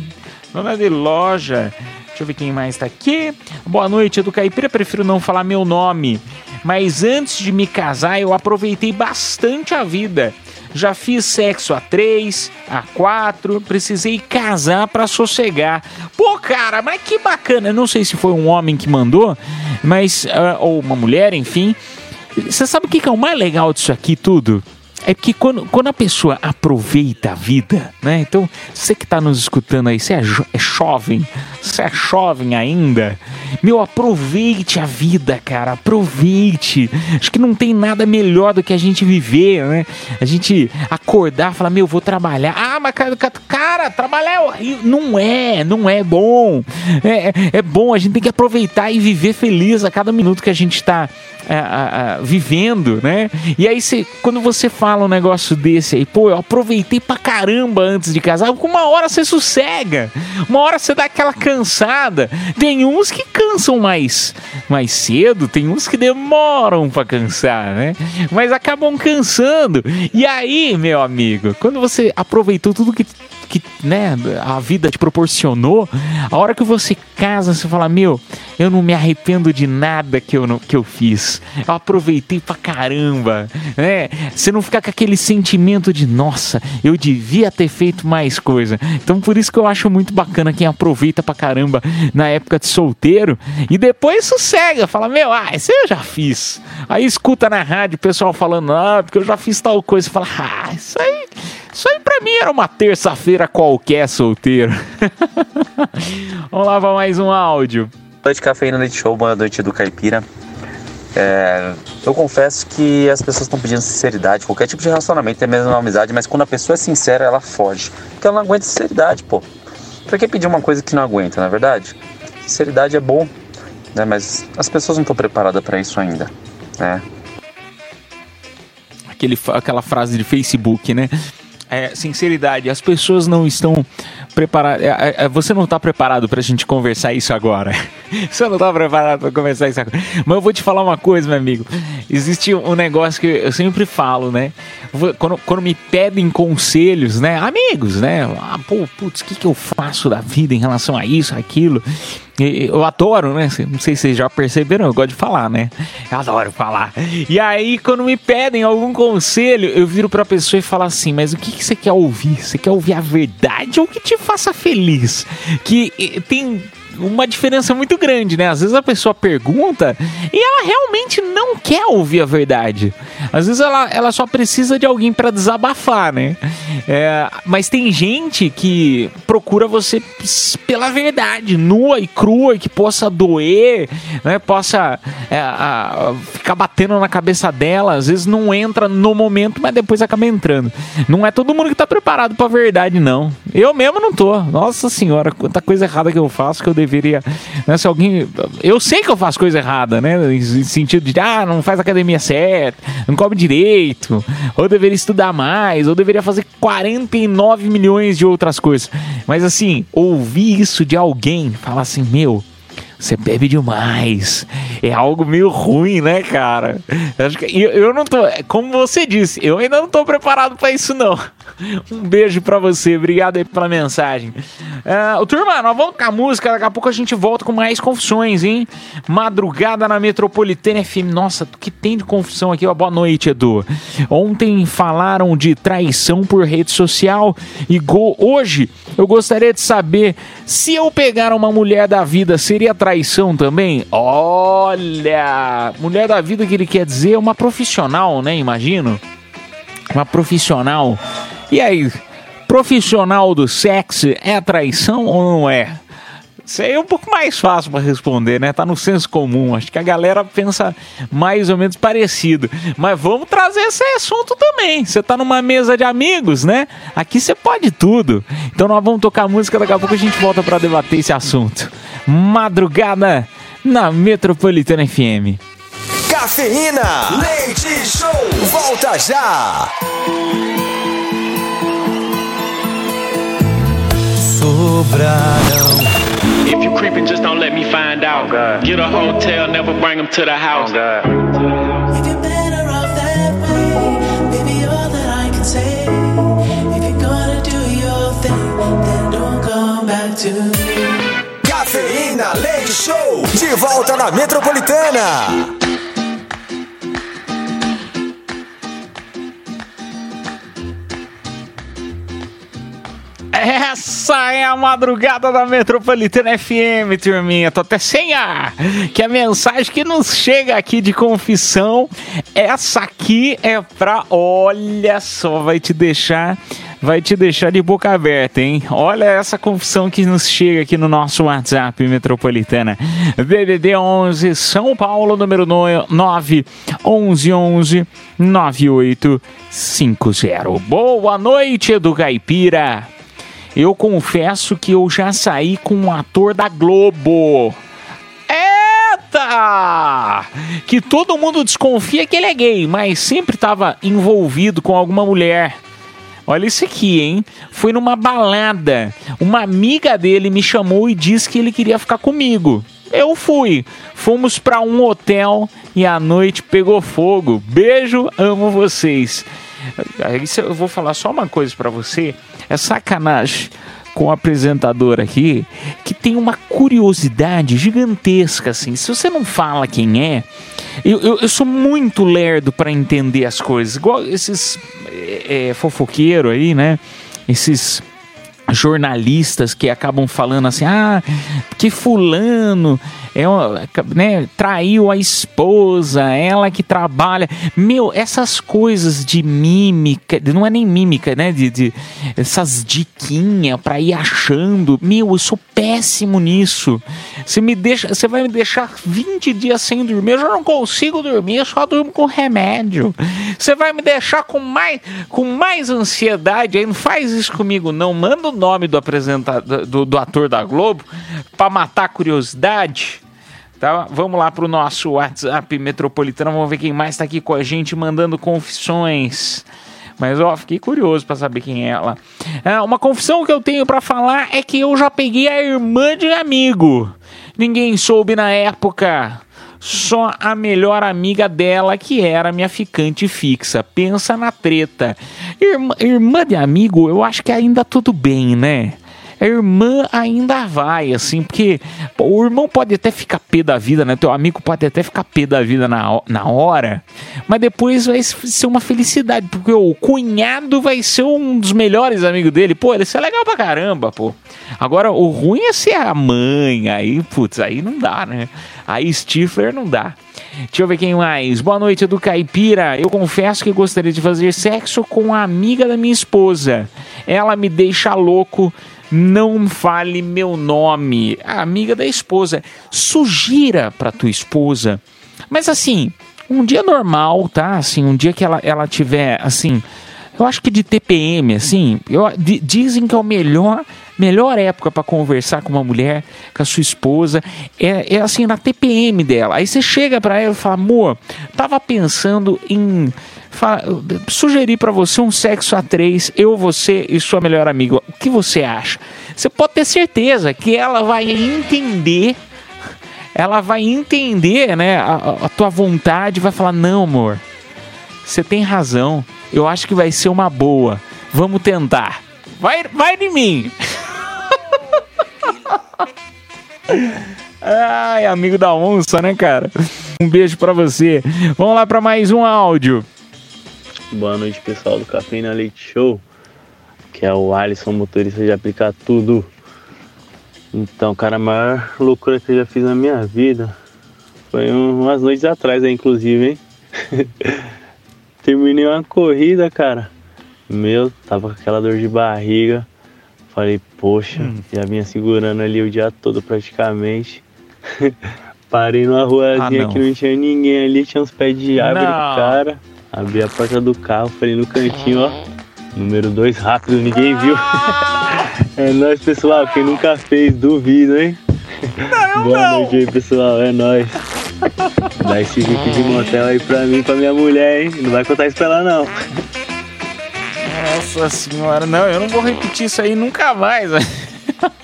Dona de loja. Deixa eu ver quem mais tá aqui. Boa noite, do Caipira. Prefiro não falar meu nome. Mas antes de me casar, eu aproveitei bastante a vida. Já fiz sexo a três, a quatro, precisei casar pra sossegar. Pô, cara, mas que bacana. Eu não sei se foi um homem que mandou, mas. ah, ou uma mulher, enfim. Você sabe o que é o mais legal disso aqui tudo? É que quando, quando a pessoa aproveita a vida, né? Então, você que tá nos escutando aí, você é, jo- é jovem, você é jovem ainda, meu, aproveite a vida, cara, aproveite. Acho que não tem nada melhor do que a gente viver, né? A gente acordar, falar, meu, vou trabalhar. Ah, mas cara, cara, trabalhar é. Não é, não é bom. É, é- é bom, a gente tem que aproveitar e viver feliz a cada minuto que a gente tá é, a- a- vivendo, né? E aí, você, quando você fala um negócio desse aí, pô, eu aproveitei pra caramba antes de casar, uma hora você sossega, uma hora você dá aquela cansada. Tem uns que cansam mais, mais cedo, tem uns que demoram pra cansar, né? Mas acabam cansando. E aí, meu amigo, quando você aproveitou tudo que que né, a vida te proporcionou, a hora que você casa, você fala: Meu, eu não me arrependo de nada que eu, que eu fiz. Eu aproveitei pra caramba. Né? Você não fica com aquele sentimento de: Nossa, eu devia ter feito mais coisa. Então, por isso que eu acho muito bacana quem aproveita pra caramba na época de solteiro e depois sossega, fala: Meu, ah, isso eu já fiz. Aí escuta na rádio o pessoal falando: Ah, porque eu já fiz tal coisa. Fala: Ah, isso aí. Isso aí pra mim era uma terça-feira qualquer solteiro. Vamos lá pra mais um áudio. Boa noite, Cafeína Leite Show, boa noite do Caipira. É, eu confesso que as pessoas estão pedindo sinceridade, qualquer tipo de relacionamento, é mesmo uma amizade, mas quando a pessoa é sincera, ela foge. Porque ela não aguenta sinceridade, pô. Pra que pedir uma coisa que não aguenta, não é verdade? Sinceridade é bom, né? Mas as pessoas não estão preparadas pra isso ainda, né? Aquele, aquela frase de Facebook, né? É, sinceridade, as pessoas não estão preparadas. é, é, você não está preparado pra gente conversar isso agora. você não está preparado pra conversar isso agora. Mas eu vou te falar uma coisa, meu amigo. Existe um negócio que eu sempre falo, né? Quando, quando me pedem conselhos, né? Amigos, né? Ah, pô, putz, o que, que eu faço da vida em relação a isso, aquilo? Eu adoro, né? Não sei se vocês já perceberam, eu gosto de falar, né? Eu adoro falar. E aí, quando me pedem algum conselho, eu viro pra pessoa e falo assim: Mas o que, que você quer ouvir? Você quer ouvir a verdade ou que te faça feliz? Que tem uma diferença muito grande, né? Às vezes a pessoa pergunta e ela realmente não quer ouvir a verdade. Às vezes ela, ela só precisa de alguém pra desabafar, né? É, mas tem gente que procura você pela verdade, nua e crua, que possa doer, né? Possa é, a- ficar batendo na cabeça dela. Às vezes não entra no momento, mas depois acaba entrando. Não é todo mundo que tá preparado pra verdade, não. Eu mesmo não tô. Nossa senhora, quanta coisa errada que eu faço que eu deveria. Né, se alguém. Eu sei que eu faço coisa errada, né? Em sentido de, ah, não faz academia certa, não come direito, ou deveria estudar mais, ou deveria fazer 49 milhões de outras coisas. Mas assim, ouvir isso de alguém, falar assim, meu. Você bebe demais. É algo meio ruim, né, cara? Eu, acho que- eu, eu não tô. Como você disse, eu ainda não tô preparado pra isso, não. Um beijo pra você. Obrigado aí pela mensagem. Ô, turma, nós vamos com a música. Daqui a pouco a gente volta com mais confissões, hein? Madrugada na Metropolitana FM. Nossa, que tem de confissão aqui? Boa noite, Edu. Ontem falaram de traição por rede social. E go- hoje eu gostaria de saber se eu pegar uma mulher da vida, seria traição também? Olha! Mulher da vida que ele quer dizer é uma profissional, né? Imagino. Uma profissional. E aí, profissional do sexo é traição ou não é? Isso aí é um pouco mais fácil para responder, né? Tá no senso comum. Acho que a galera pensa mais ou menos parecido. Mas vamos trazer esse assunto também. Você tá numa mesa de amigos, né? Aqui você pode tudo. Então nós vamos tocar música, daqui a pouco a gente volta para debater esse assunto. Madrugada na Metropolitana FM. Cafeína, leite show, volta já. Sobrarão. If you creeping, just don't let me find out. Get a hotel, never bring them to the house. Baby, all that I can say. If you're gonna do your thing, then don't come back to me. Cafeína, leite show, de volta na Metropolitana. Essa é a madrugada da Metropolitana FM, turminha. Tô até sem ar. Que a mensagem que nos chega aqui de confissão, essa aqui é pra. Olha só, vai te deixar. Vai te deixar de boca aberta, hein? Olha essa confissão que nos chega aqui no nosso WhatsApp Metropolitana. DDD 11 São Paulo, número 9 11 11 9850. Boa noite, Edu Caipira. Eu confesso que eu já saí com um ator da Globo. Eita! Que todo mundo desconfia que ele é gay, mas sempre estava envolvido com alguma mulher. Olha isso aqui, hein? Foi numa balada. Uma amiga dele me chamou e disse que ele queria ficar comigo. Eu fui. Fomos para um hotel e a noite pegou fogo. Beijo, amo vocês. Cê- eu vou falar só uma coisa para você. É sacanagem com o apresentador aqui que tem uma curiosidade gigantesca assim. Se você não fala quem é, eu, eu, eu sou muito lerdo para entender as coisas. Igual esses é, é, fofoqueiro aí, né? Esses jornalistas que acabam falando assim, ah, que fulano é, né, traiu a esposa, ela que trabalha. Meu, essas coisas de mímica, não é nem mímica, né? De, de essas diquinhas pra ir achando. Meu, eu sou péssimo nisso. Você me deixa, você vai me deixar 20 dias sem dormir. Eu já não consigo dormir, eu só durmo com remédio. Você vai me deixar com mais, com mais ansiedade aí. Não faz isso comigo, não. Manda o nome do apresentador, do, do ator da Globo pra matar a curiosidade. Tá? Vamos lá pro nosso WhatsApp metropolitano. Vamos ver quem mais tá aqui com a gente mandando confissões. Mas ó, fiquei curioso pra saber quem é ela. Ah, uma confissão que eu tenho pra falar é que eu já peguei a irmã de amigo. Ninguém soube na época. Só a melhor amiga dela, que era minha ficante fixa. Pensa na treta. Irmã, irmã de amigo, eu acho que ainda tudo bem, né? A irmã ainda vai, assim, porque pô, o irmão pode até ficar pé da vida, né? Teu amigo pode até ficar pé da vida na, na hora, mas depois vai ser uma felicidade, porque o cunhado vai ser um dos melhores amigos dele. Pô, ele é legal pra caramba, pô. Agora, o ruim é ser a mãe, aí, putz, aí não dá, né? Aí Stifler não dá. Deixa eu ver quem mais. Boa noite, do Caipira. Eu confesso que gostaria de fazer sexo com a amiga da minha esposa. Ela me deixa louco. Não fale meu nome. A amiga da esposa. Sugira pra tua esposa. Mas assim, um dia normal, tá? Assim, um dia que ela, ela tiver, assim, eu acho que de TPM, assim, eu, di- dizem que é o melhor, melhor época pra conversar com uma mulher, com a sua esposa, é, é assim, na TPM dela. Aí você chega pra ela e fala, amor, tava pensando em sugerir pra você um sexo a três, eu, você e sua melhor amiga. O que você acha? Você pode ter certeza que ela vai entender ela vai entender, né, a, a- tua vontade, vai falar: "Não, amor. Você tem razão. Eu acho que vai ser uma boa. Vamos tentar. Vai, vai de mim." Ai, amigo da onça, né, cara? Um beijo pra você. Vamos lá pra mais um áudio. Boa noite, pessoal do Cafeína Leite Show, que é o Alisson, motorista de aplicar tudo. Então, cara, a maior loucura que eu já fiz na minha vida foi um- umas noites atrás, aí, inclusive, hein? Terminei uma corrida, cara. Meu, tava com aquela dor de barriga. Falei, poxa, já vinha segurando ali o dia todo praticamente. Parei numa ruazinha Ah, não. que não tinha ninguém ali, tinha uns pés de árvore, Não. cara. Abri a porta do carro, falei no cantinho, ó. Número 2 rápido, ninguém viu. é nóis, pessoal. Quem nunca fez, duvido, hein? Boa noite aí, pessoal. É nóis. Dá esse VIP de motel aí pra mim e pra minha mulher, hein? Não vai contar isso pra ela, não. Nossa senhora, não, eu não vou repetir isso aí nunca mais.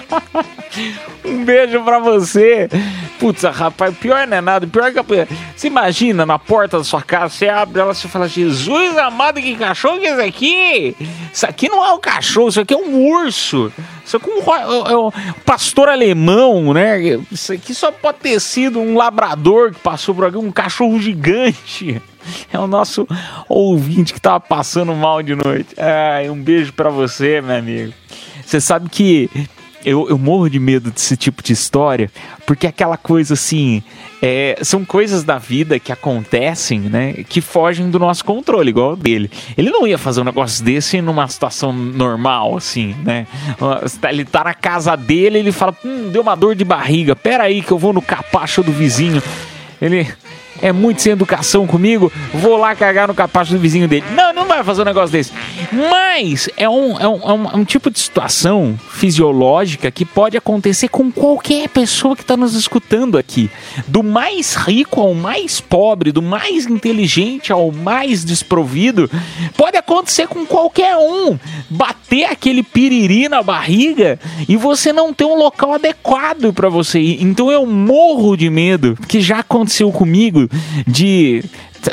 um beijo pra você. Putz, rapaz, pior não é nada. Pior que a... Você imagina na porta da sua casa, você abre ela e fala: Jesus amado, que cachorro que é esse aqui? Isso aqui não é um cachorro, isso aqui é um urso. Isso aqui é ro- é um pastor alemão, né? Isso aqui só pode ter sido um labrador que passou por aqui, um cachorro gigante. É o nosso ouvinte que tava passando mal de noite. Ai, um beijo pra você, meu amigo. Você sabe que eu, eu morro de medo desse tipo de história, porque aquela coisa assim, é, são coisas da vida que acontecem, né, que fogem do nosso controle, igual dele. Ele não ia fazer um negócio desse numa situação normal, assim, né? Ele tá na casa dele, ele fala, hum, deu uma dor de barriga, pera aí que eu vou no capacho do vizinho. Ele é muito sem educação comigo, vou lá cagar no capacho do vizinho dele. Não, não vai fazer um negócio desse. Mas é um, é um, é um, é um tipo de situação fisiológica que pode acontecer com qualquer pessoa que está nos escutando aqui. Do mais rico ao mais pobre, do mais inteligente ao mais desprovido, pode acontecer com qualquer um. Bater aquele piriri na barriga e você não ter um local adequado para você ir. Então eu morro de medo, que já aconteceu comigo de.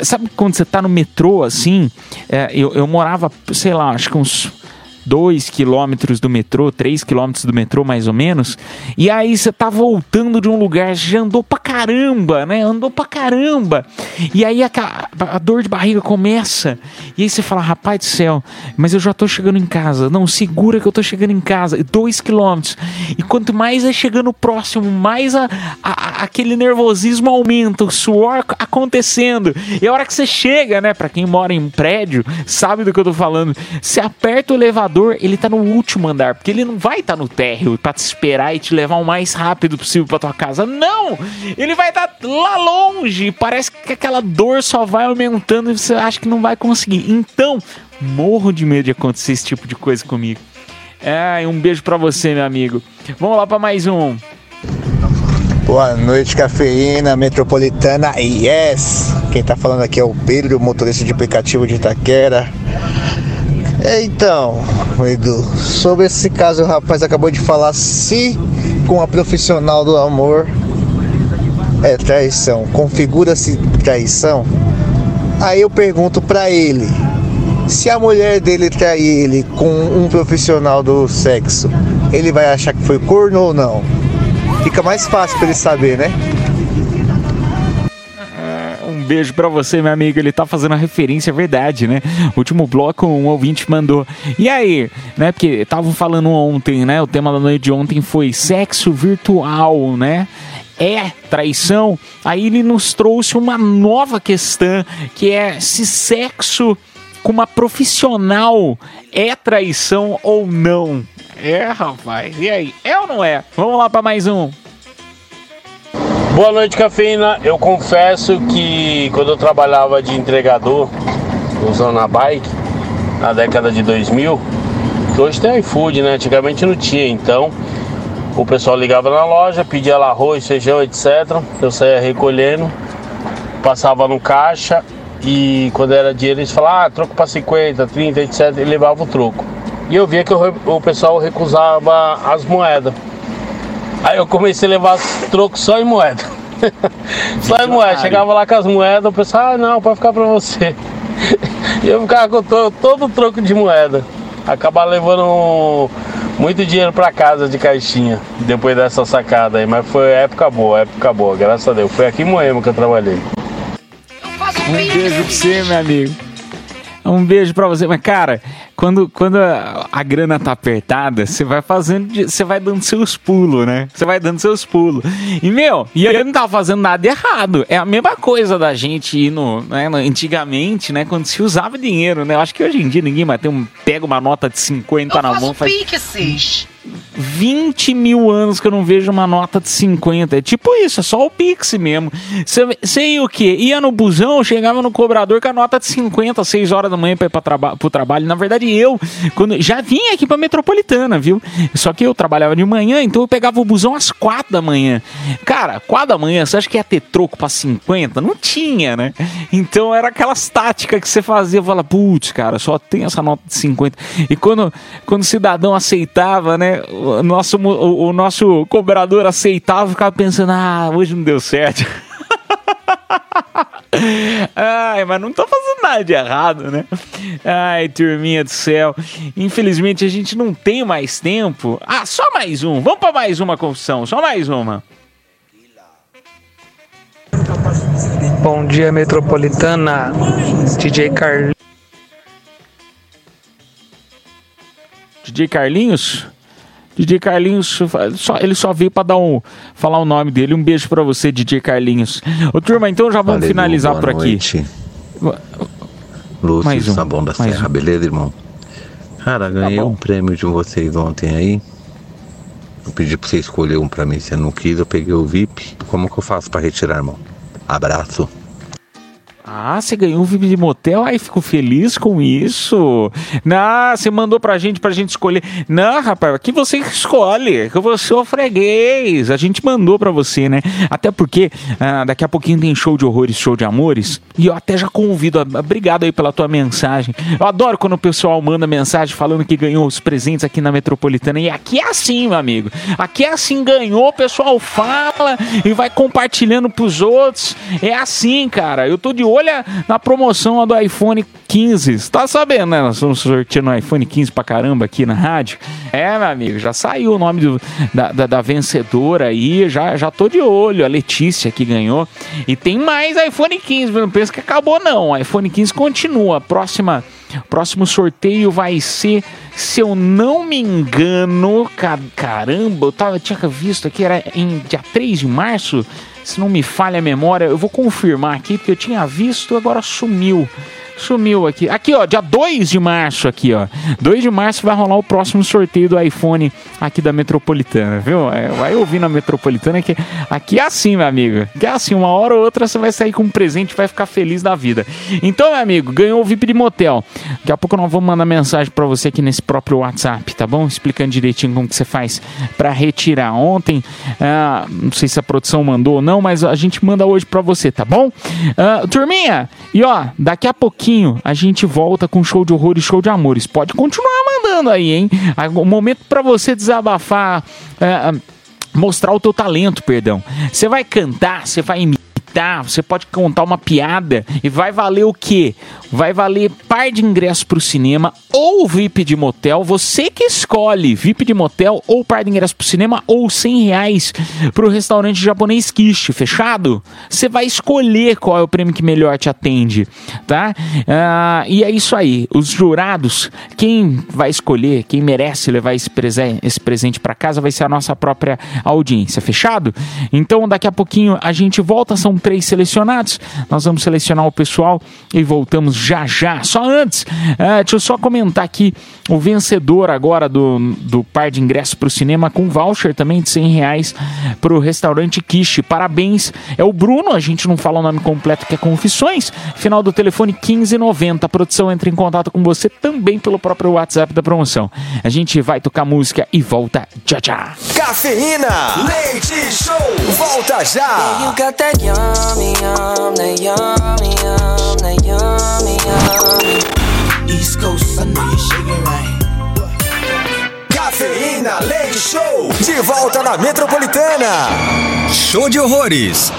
Sabe quando você tá no metrô assim? É, eu, eu morava, sei lá, acho que uns 2 quilômetros do metrô, 3 quilômetros do metrô mais ou menos. E aí você tá voltando de um lugar, já andou pra caramba, né? Andou pra caramba. E aí a, a dor de barriga começa. E aí você fala, rapaz do céu, mas eu já tô chegando em casa. Não, segura que eu tô chegando em casa. 2 quilômetros. E quanto mais é chegando próximo, mais a, a, aquele nervosismo aumenta, o suor acontecendo. E a hora que você chega, né? Pra quem mora em prédio, sabe do que eu tô falando. Você aperta o elevador ele tá no último andar, porque ele não vai estar tá no térreo para te esperar e te levar o mais rápido possível para tua casa. Não! Ele vai estar tá lá longe. Parece que aquela dor só vai aumentando e você acha que não vai conseguir. Então, morro de medo de acontecer esse tipo de coisa comigo. É, um beijo para você, meu amigo. Vamos lá para mais um. Boa noite, cafeína metropolitana. Yes! Quem tá falando aqui é o Pedro, motorista de aplicativo de Itaquera. Então, Edu, sobre esse caso, o rapaz acabou de falar se com a profissional do amor é traição, configura-se traição. Aí eu pergunto para ele, se a mulher dele trair ele com um profissional do sexo, ele vai achar que foi corno ou não? Fica mais fácil para ele saber, né? Beijo para você, meu amigo. Ele tá fazendo a referência, é verdade, né? Último bloco, um ouvinte mandou. E aí, né? Porque estavam falando ontem, né? O tema da noite de ontem foi sexo virtual, né? É traição. Aí ele nos trouxe uma nova questão, que é se sexo com uma profissional é traição ou não. É, rapaz. E aí, é ou não é? Vamos lá para mais um. Boa noite, cafeína. Eu confesso que quando eu trabalhava de entregador usando a bike na década de 2000, que hoje tem iFood, né? Antigamente não tinha, então o pessoal ligava na loja, pedia lá arroz, feijão, etc. Eu saía recolhendo, passava no caixa e quando era dinheiro eles falavam, ah, troco para 50, 30, etc. E levava o troco. E eu via que o, o pessoal recusava as moedas. Aí eu comecei a levar troco só em moeda. só em moeda. Chegava lá com as moedas, o pessoal, ah não, pode ficar pra você. E eu ficava com todo, todo o troco de moeda. Acabava levando muito dinheiro pra casa de caixinha depois dessa sacada aí. Mas foi época boa, época boa, graças a Deus. Foi aqui em Moema que eu trabalhei. Um beijo pra você, meu amigo. Um beijo pra você. Mas, cara, quando, quando a, a grana tá apertada, você vai fazendo. Você vai dando seus pulos, né? Você vai dando seus pulos. E, meu, e ele não tava fazendo nada errado. É a mesma coisa da gente ir no. Né, antigamente, né? Quando se usava dinheiro, né? Eu acho que hoje em dia ninguém mais tem um, pega uma nota de 50 na mão. Faz Pixies. 20 mil anos que eu não vejo uma nota de 50. É tipo isso, é só o Pix mesmo. Você ia o quê? Ia no busão, chegava no cobrador com a nota de 50, 6 horas da manhã pra ir pra traba pro trabalho. Na verdade, eu quando já vinha aqui pra Metropolitana, viu? Só que eu trabalhava de manhã, então eu pegava o busão às 4 da manhã. Cara, 4 da manhã, você acha que ia ter troco pra 50? Não tinha, né? Então era aquelas táticas que você fazia, fala, putz, cara, só tem essa nota de 50. E quando, quando o cidadão aceitava, né? O nosso, o, o nosso cobrador aceitava, ficava pensando, ah, hoje não deu certo. Ai, mas não tô fazendo nada de errado, né? Ai, turminha do céu. Infelizmente a gente não tem mais tempo. Ah, só mais um. Vamos pra mais uma confissão. Só mais uma. Bom dia, metropolitana. DJ Carlinhos. DJ Carlinhos? DJ Carlinhos, só, ele só veio pra dar um, falar o nome dele. Um beijo pra você, DJ Carlinhos. Ô, turma, então já vamos Valeu, finalizar por aqui. noite. Lúcio, Mais um, Sabão da Serra, um. beleza, irmão? Cara, ganhei um prêmio de vocês ontem aí. Eu pedi pra você escolher um pra mim, você não quis, eu peguei o VIP. Como que eu faço pra retirar, irmão? Abraço. Ah, você ganhou um VIP de motel? Ai, fico feliz com isso. Não, você mandou pra gente, pra gente escolher. Não, rapaz, aqui você escolhe, que eu sou freguês. A gente mandou pra você, né? Até porque ah, daqui a pouquinho tem show de horrores, show de amores. E eu até já convido, ah, obrigado aí pela tua mensagem. Eu adoro quando o pessoal manda mensagem falando que ganhou os presentes aqui na Metropolitana. E aqui é assim, meu amigo. Aqui é assim, ganhou, o pessoal fala e vai compartilhando pros outros. É assim, cara. Eu tô de olho na promoção do iPhone 15. Você tá sabendo, né? Nós estamos sorteando o iPhone 15 pra caramba aqui na rádio. É, meu amigo, já saiu o nome do- da, da- da vencedora aí. Já, já tô de olho. A Letícia que ganhou. E tem mais iPhone 15. Não pensa que acabou, não. O iPhone 15 continua. Próxima. Próximo sorteio vai ser, se eu não me engano, ca- caramba, eu tava, tinha visto aqui, era em dia 3 de março, se não me falha a memória, eu vou confirmar aqui, porque eu tinha visto, agora sumiu. Sumiu aqui. Aqui, ó, dia 2 de março aqui, ó. 2 de março vai rolar o próximo sorteio do iPhone aqui da Metropolitana, viu? É, vai ouvir na Metropolitana que aqui é assim, meu amigo. Que é assim, uma hora ou outra você vai sair com um presente vai ficar feliz da vida. Então, meu amigo, ganhou o VIP de motel. Daqui a pouco nós vamos mandar mensagem pra você aqui nesse próprio WhatsApp, tá bom? Explicando direitinho como que você faz pra retirar. Ontem, ah, não sei se a produção mandou ou não, mas a gente manda hoje pra você, tá bom? Ah, turminha, e ó, daqui a pouquinho a gente volta com show de horror e show de amores. Pode continuar mandando aí, hein? O momento pra você desabafar. ah, mostrar o teu talento, perdão. Você vai cantar, você vai imitar, você pode contar uma piada e vai valer o quê? Vai valer par de ingressos pro cinema ou VIP de motel. Você que escolhe VIP de motel ou par de ingressos pro cinema ou 100 reais pro restaurante japonês Kishi, fechado? Você vai escolher qual é o prêmio que melhor te atende, tá? Ah, e é isso aí. Os jurados, quem vai escolher, quem merece levar esse, prese- esse presente para casa vai ser a nossa própria audiência, fechado? Então daqui a pouquinho a gente volta, são três selecionados. Nós vamos selecionar o pessoal e voltamos já já. Só antes, ah, deixa eu só comentar aqui o vencedor agora do, do par de ingressos para o cinema com voucher também de 100 reais para o restaurante Kishi. Parabéns, é o Bruno, a gente não fala o nome completo que é Confissões. Final do telefone 1590. A produção entra em contato com você também pelo próprio WhatsApp da promoção. A gente vai tocar música e volta já já. Cafeína, leite show, volta já. Yummy, yum, that yummy, yum, that yummy, yummy. East Coast, I know you're shaking right. Cafeína, leite show, de volta na Metropolitana. Show de horrores.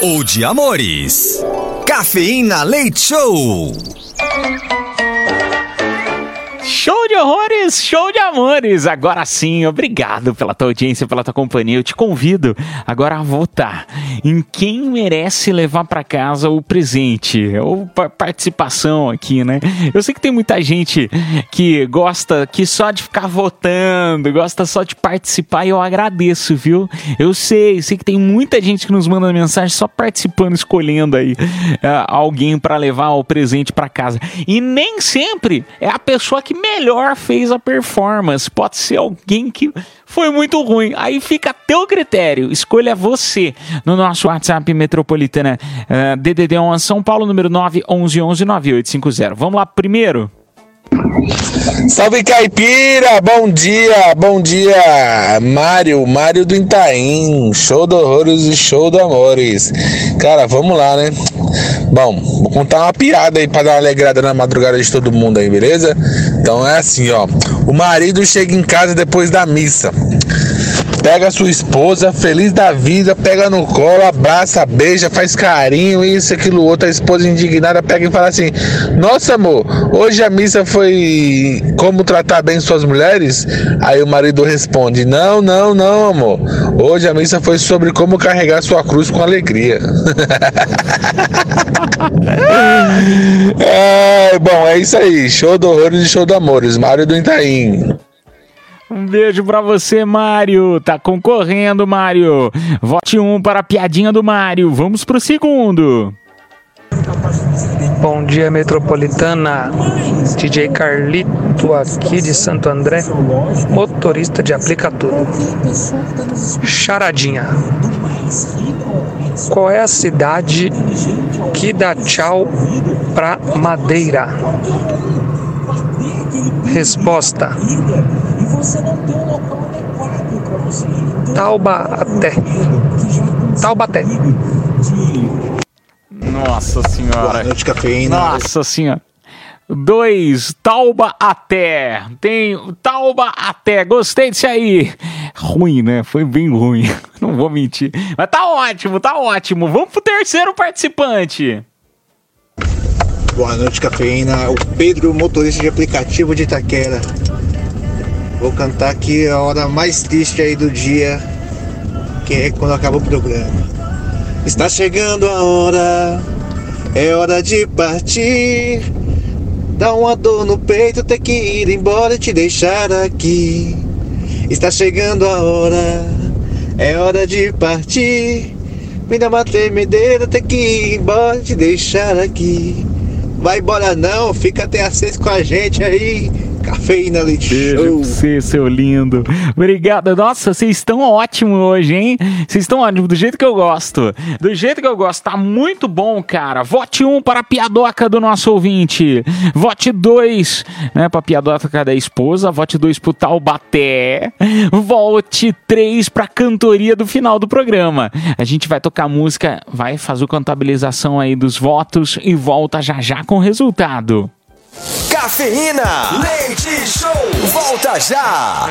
Ou de amores. Cafeína Leite Show. De horrores, show de amores. Agora sim, obrigado pela tua audiência, pela tua companhia. Eu te convido agora a votar em quem merece levar para casa o presente ou pa- participação aqui, né? Eu sei que tem muita gente que gosta que só de ficar votando, gosta só de participar e eu agradeço, viu? Eu sei, sei que tem muita gente que nos manda mensagem só participando, escolhendo aí ah, alguém para levar o presente para casa. E nem sempre é a pessoa que melhor fez a performance. Pode ser alguém que foi muito ruim. Aí fica a teu critério. Escolha você no nosso WhatsApp Metropolitana ah, DDD 1 São Paulo, número 911-9850. Vamos lá primeiro. Salve caipira, bom dia, bom dia, Mário, Mário do Itaim, show do horrores e show do amores. Cara, vamos lá, né? Bom, vou contar uma piada aí pra dar uma alegrada na madrugada de todo mundo aí, beleza? Então é assim, ó. O marido chega em casa depois da missa. Pega sua esposa, feliz da vida, pega no colo, abraça, beija, faz carinho, isso, aquilo, outro. A esposa indignada pega e fala assim: Nossa, amor, hoje a missa foi como tratar bem suas mulheres? Aí o marido responde: Não, não, não, amor. Hoje a missa foi sobre como carregar sua cruz com alegria. é, bom, é isso aí. Show do horrores e show do amores. Mário do Itaim. Um beijo pra você, Mário. Tá concorrendo, Mário. Vote um para a piadinha do Mário. Vamos pro segundo. Bom dia, metropolitana. DJ Carlito aqui de Santo André, motorista de aplicativo. Charadinha. Qual é a cidade que dá tchau pra Madeira? Resposta: Taubaté. Taubaté. Nossa senhora. Boa noite, cafeína. Nossa senhora. Dois, Tauba até. Tem Tauba até. Gostei disso aí. Ruim, né? Foi bem ruim. Não vou mentir. Mas tá ótimo, tá ótimo. Vamos pro terceiro participante. Boa noite, cafeína. O Pedro, motorista de aplicativo de Itaquera. Vou cantar aqui a hora mais triste aí do dia, que é quando acaba o programa. Está chegando a hora, é hora de partir. Dá uma dor no peito, ter que ir embora e te deixar aqui. Está chegando a hora, é hora de partir. Me dá uma tremedeira, ter que ir embora e te deixar aqui. Vai embora não, fica até às seis com a gente aí. Cafeína Leite Beijo Show. você, seu lindo. Obrigado. Nossa, vocês estão ótimos hoje, hein? Vocês estão ótimos, do jeito que eu gosto. Do jeito que eu gosto. Tá muito bom, cara. Vote um para a piadoca do nosso ouvinte. Vote dois, né, pra piadoca da esposa. Vote dois pro Taubaté. Vote três pra cantoria do final do programa. A gente vai tocar música, vai fazer a contabilização aí dos votos e volta já já com o resultado. Cafeína. Leite Show. Volta já.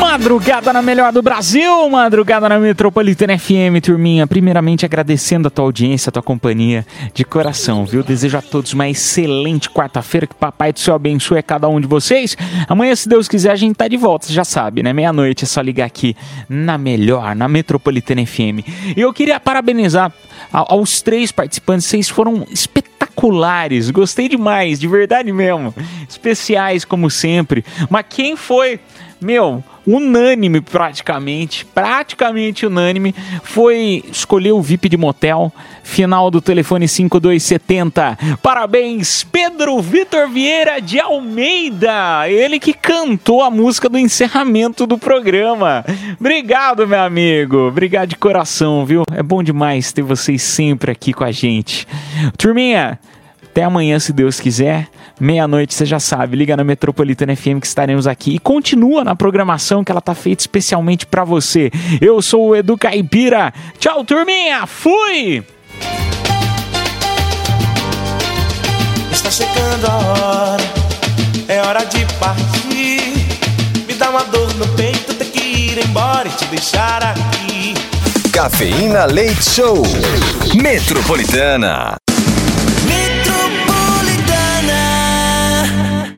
Madrugada na melhor do Brasil, madrugada na Metropolitana FM, turminha. Primeiramente agradecendo a tua audiência, a tua companhia de coração, viu? Desejo a todos uma excelente quarta-feira, que Papai do Céu abençoe a cada um de vocês. Amanhã, se Deus quiser, a gente tá de volta, você já sabe, né? Meia-noite é só ligar aqui na melhor, na Metropolitana FM. E eu queria parabenizar aos três participantes, vocês foram espetaculares, gostei demais, de verdade mesmo. Especiais como sempre. Mas quem foi, meu, unânime praticamente, praticamente unânime, foi escolher o VIP de motel, final do telefone 5270. Parabéns, Pedro Vitor Vieira de Almeida, ele que cantou a música do encerramento do programa. Obrigado, meu amigo, obrigado de coração, viu? É bom demais ter vocês sempre aqui com a gente. Turminha, até amanhã, se Deus quiser. Meia-noite, você já sabe. Liga na Metropolitana FM que estaremos aqui. E continua na programação que ela tá feita especialmente pra você. Eu sou o Edu Caipira. Tchau, turminha. Fui! Está chegando a hora, é hora de partir. Me dá uma dor no peito, ter que ir embora e te deixar aqui. Cafeína Leite Show. Metropolitana.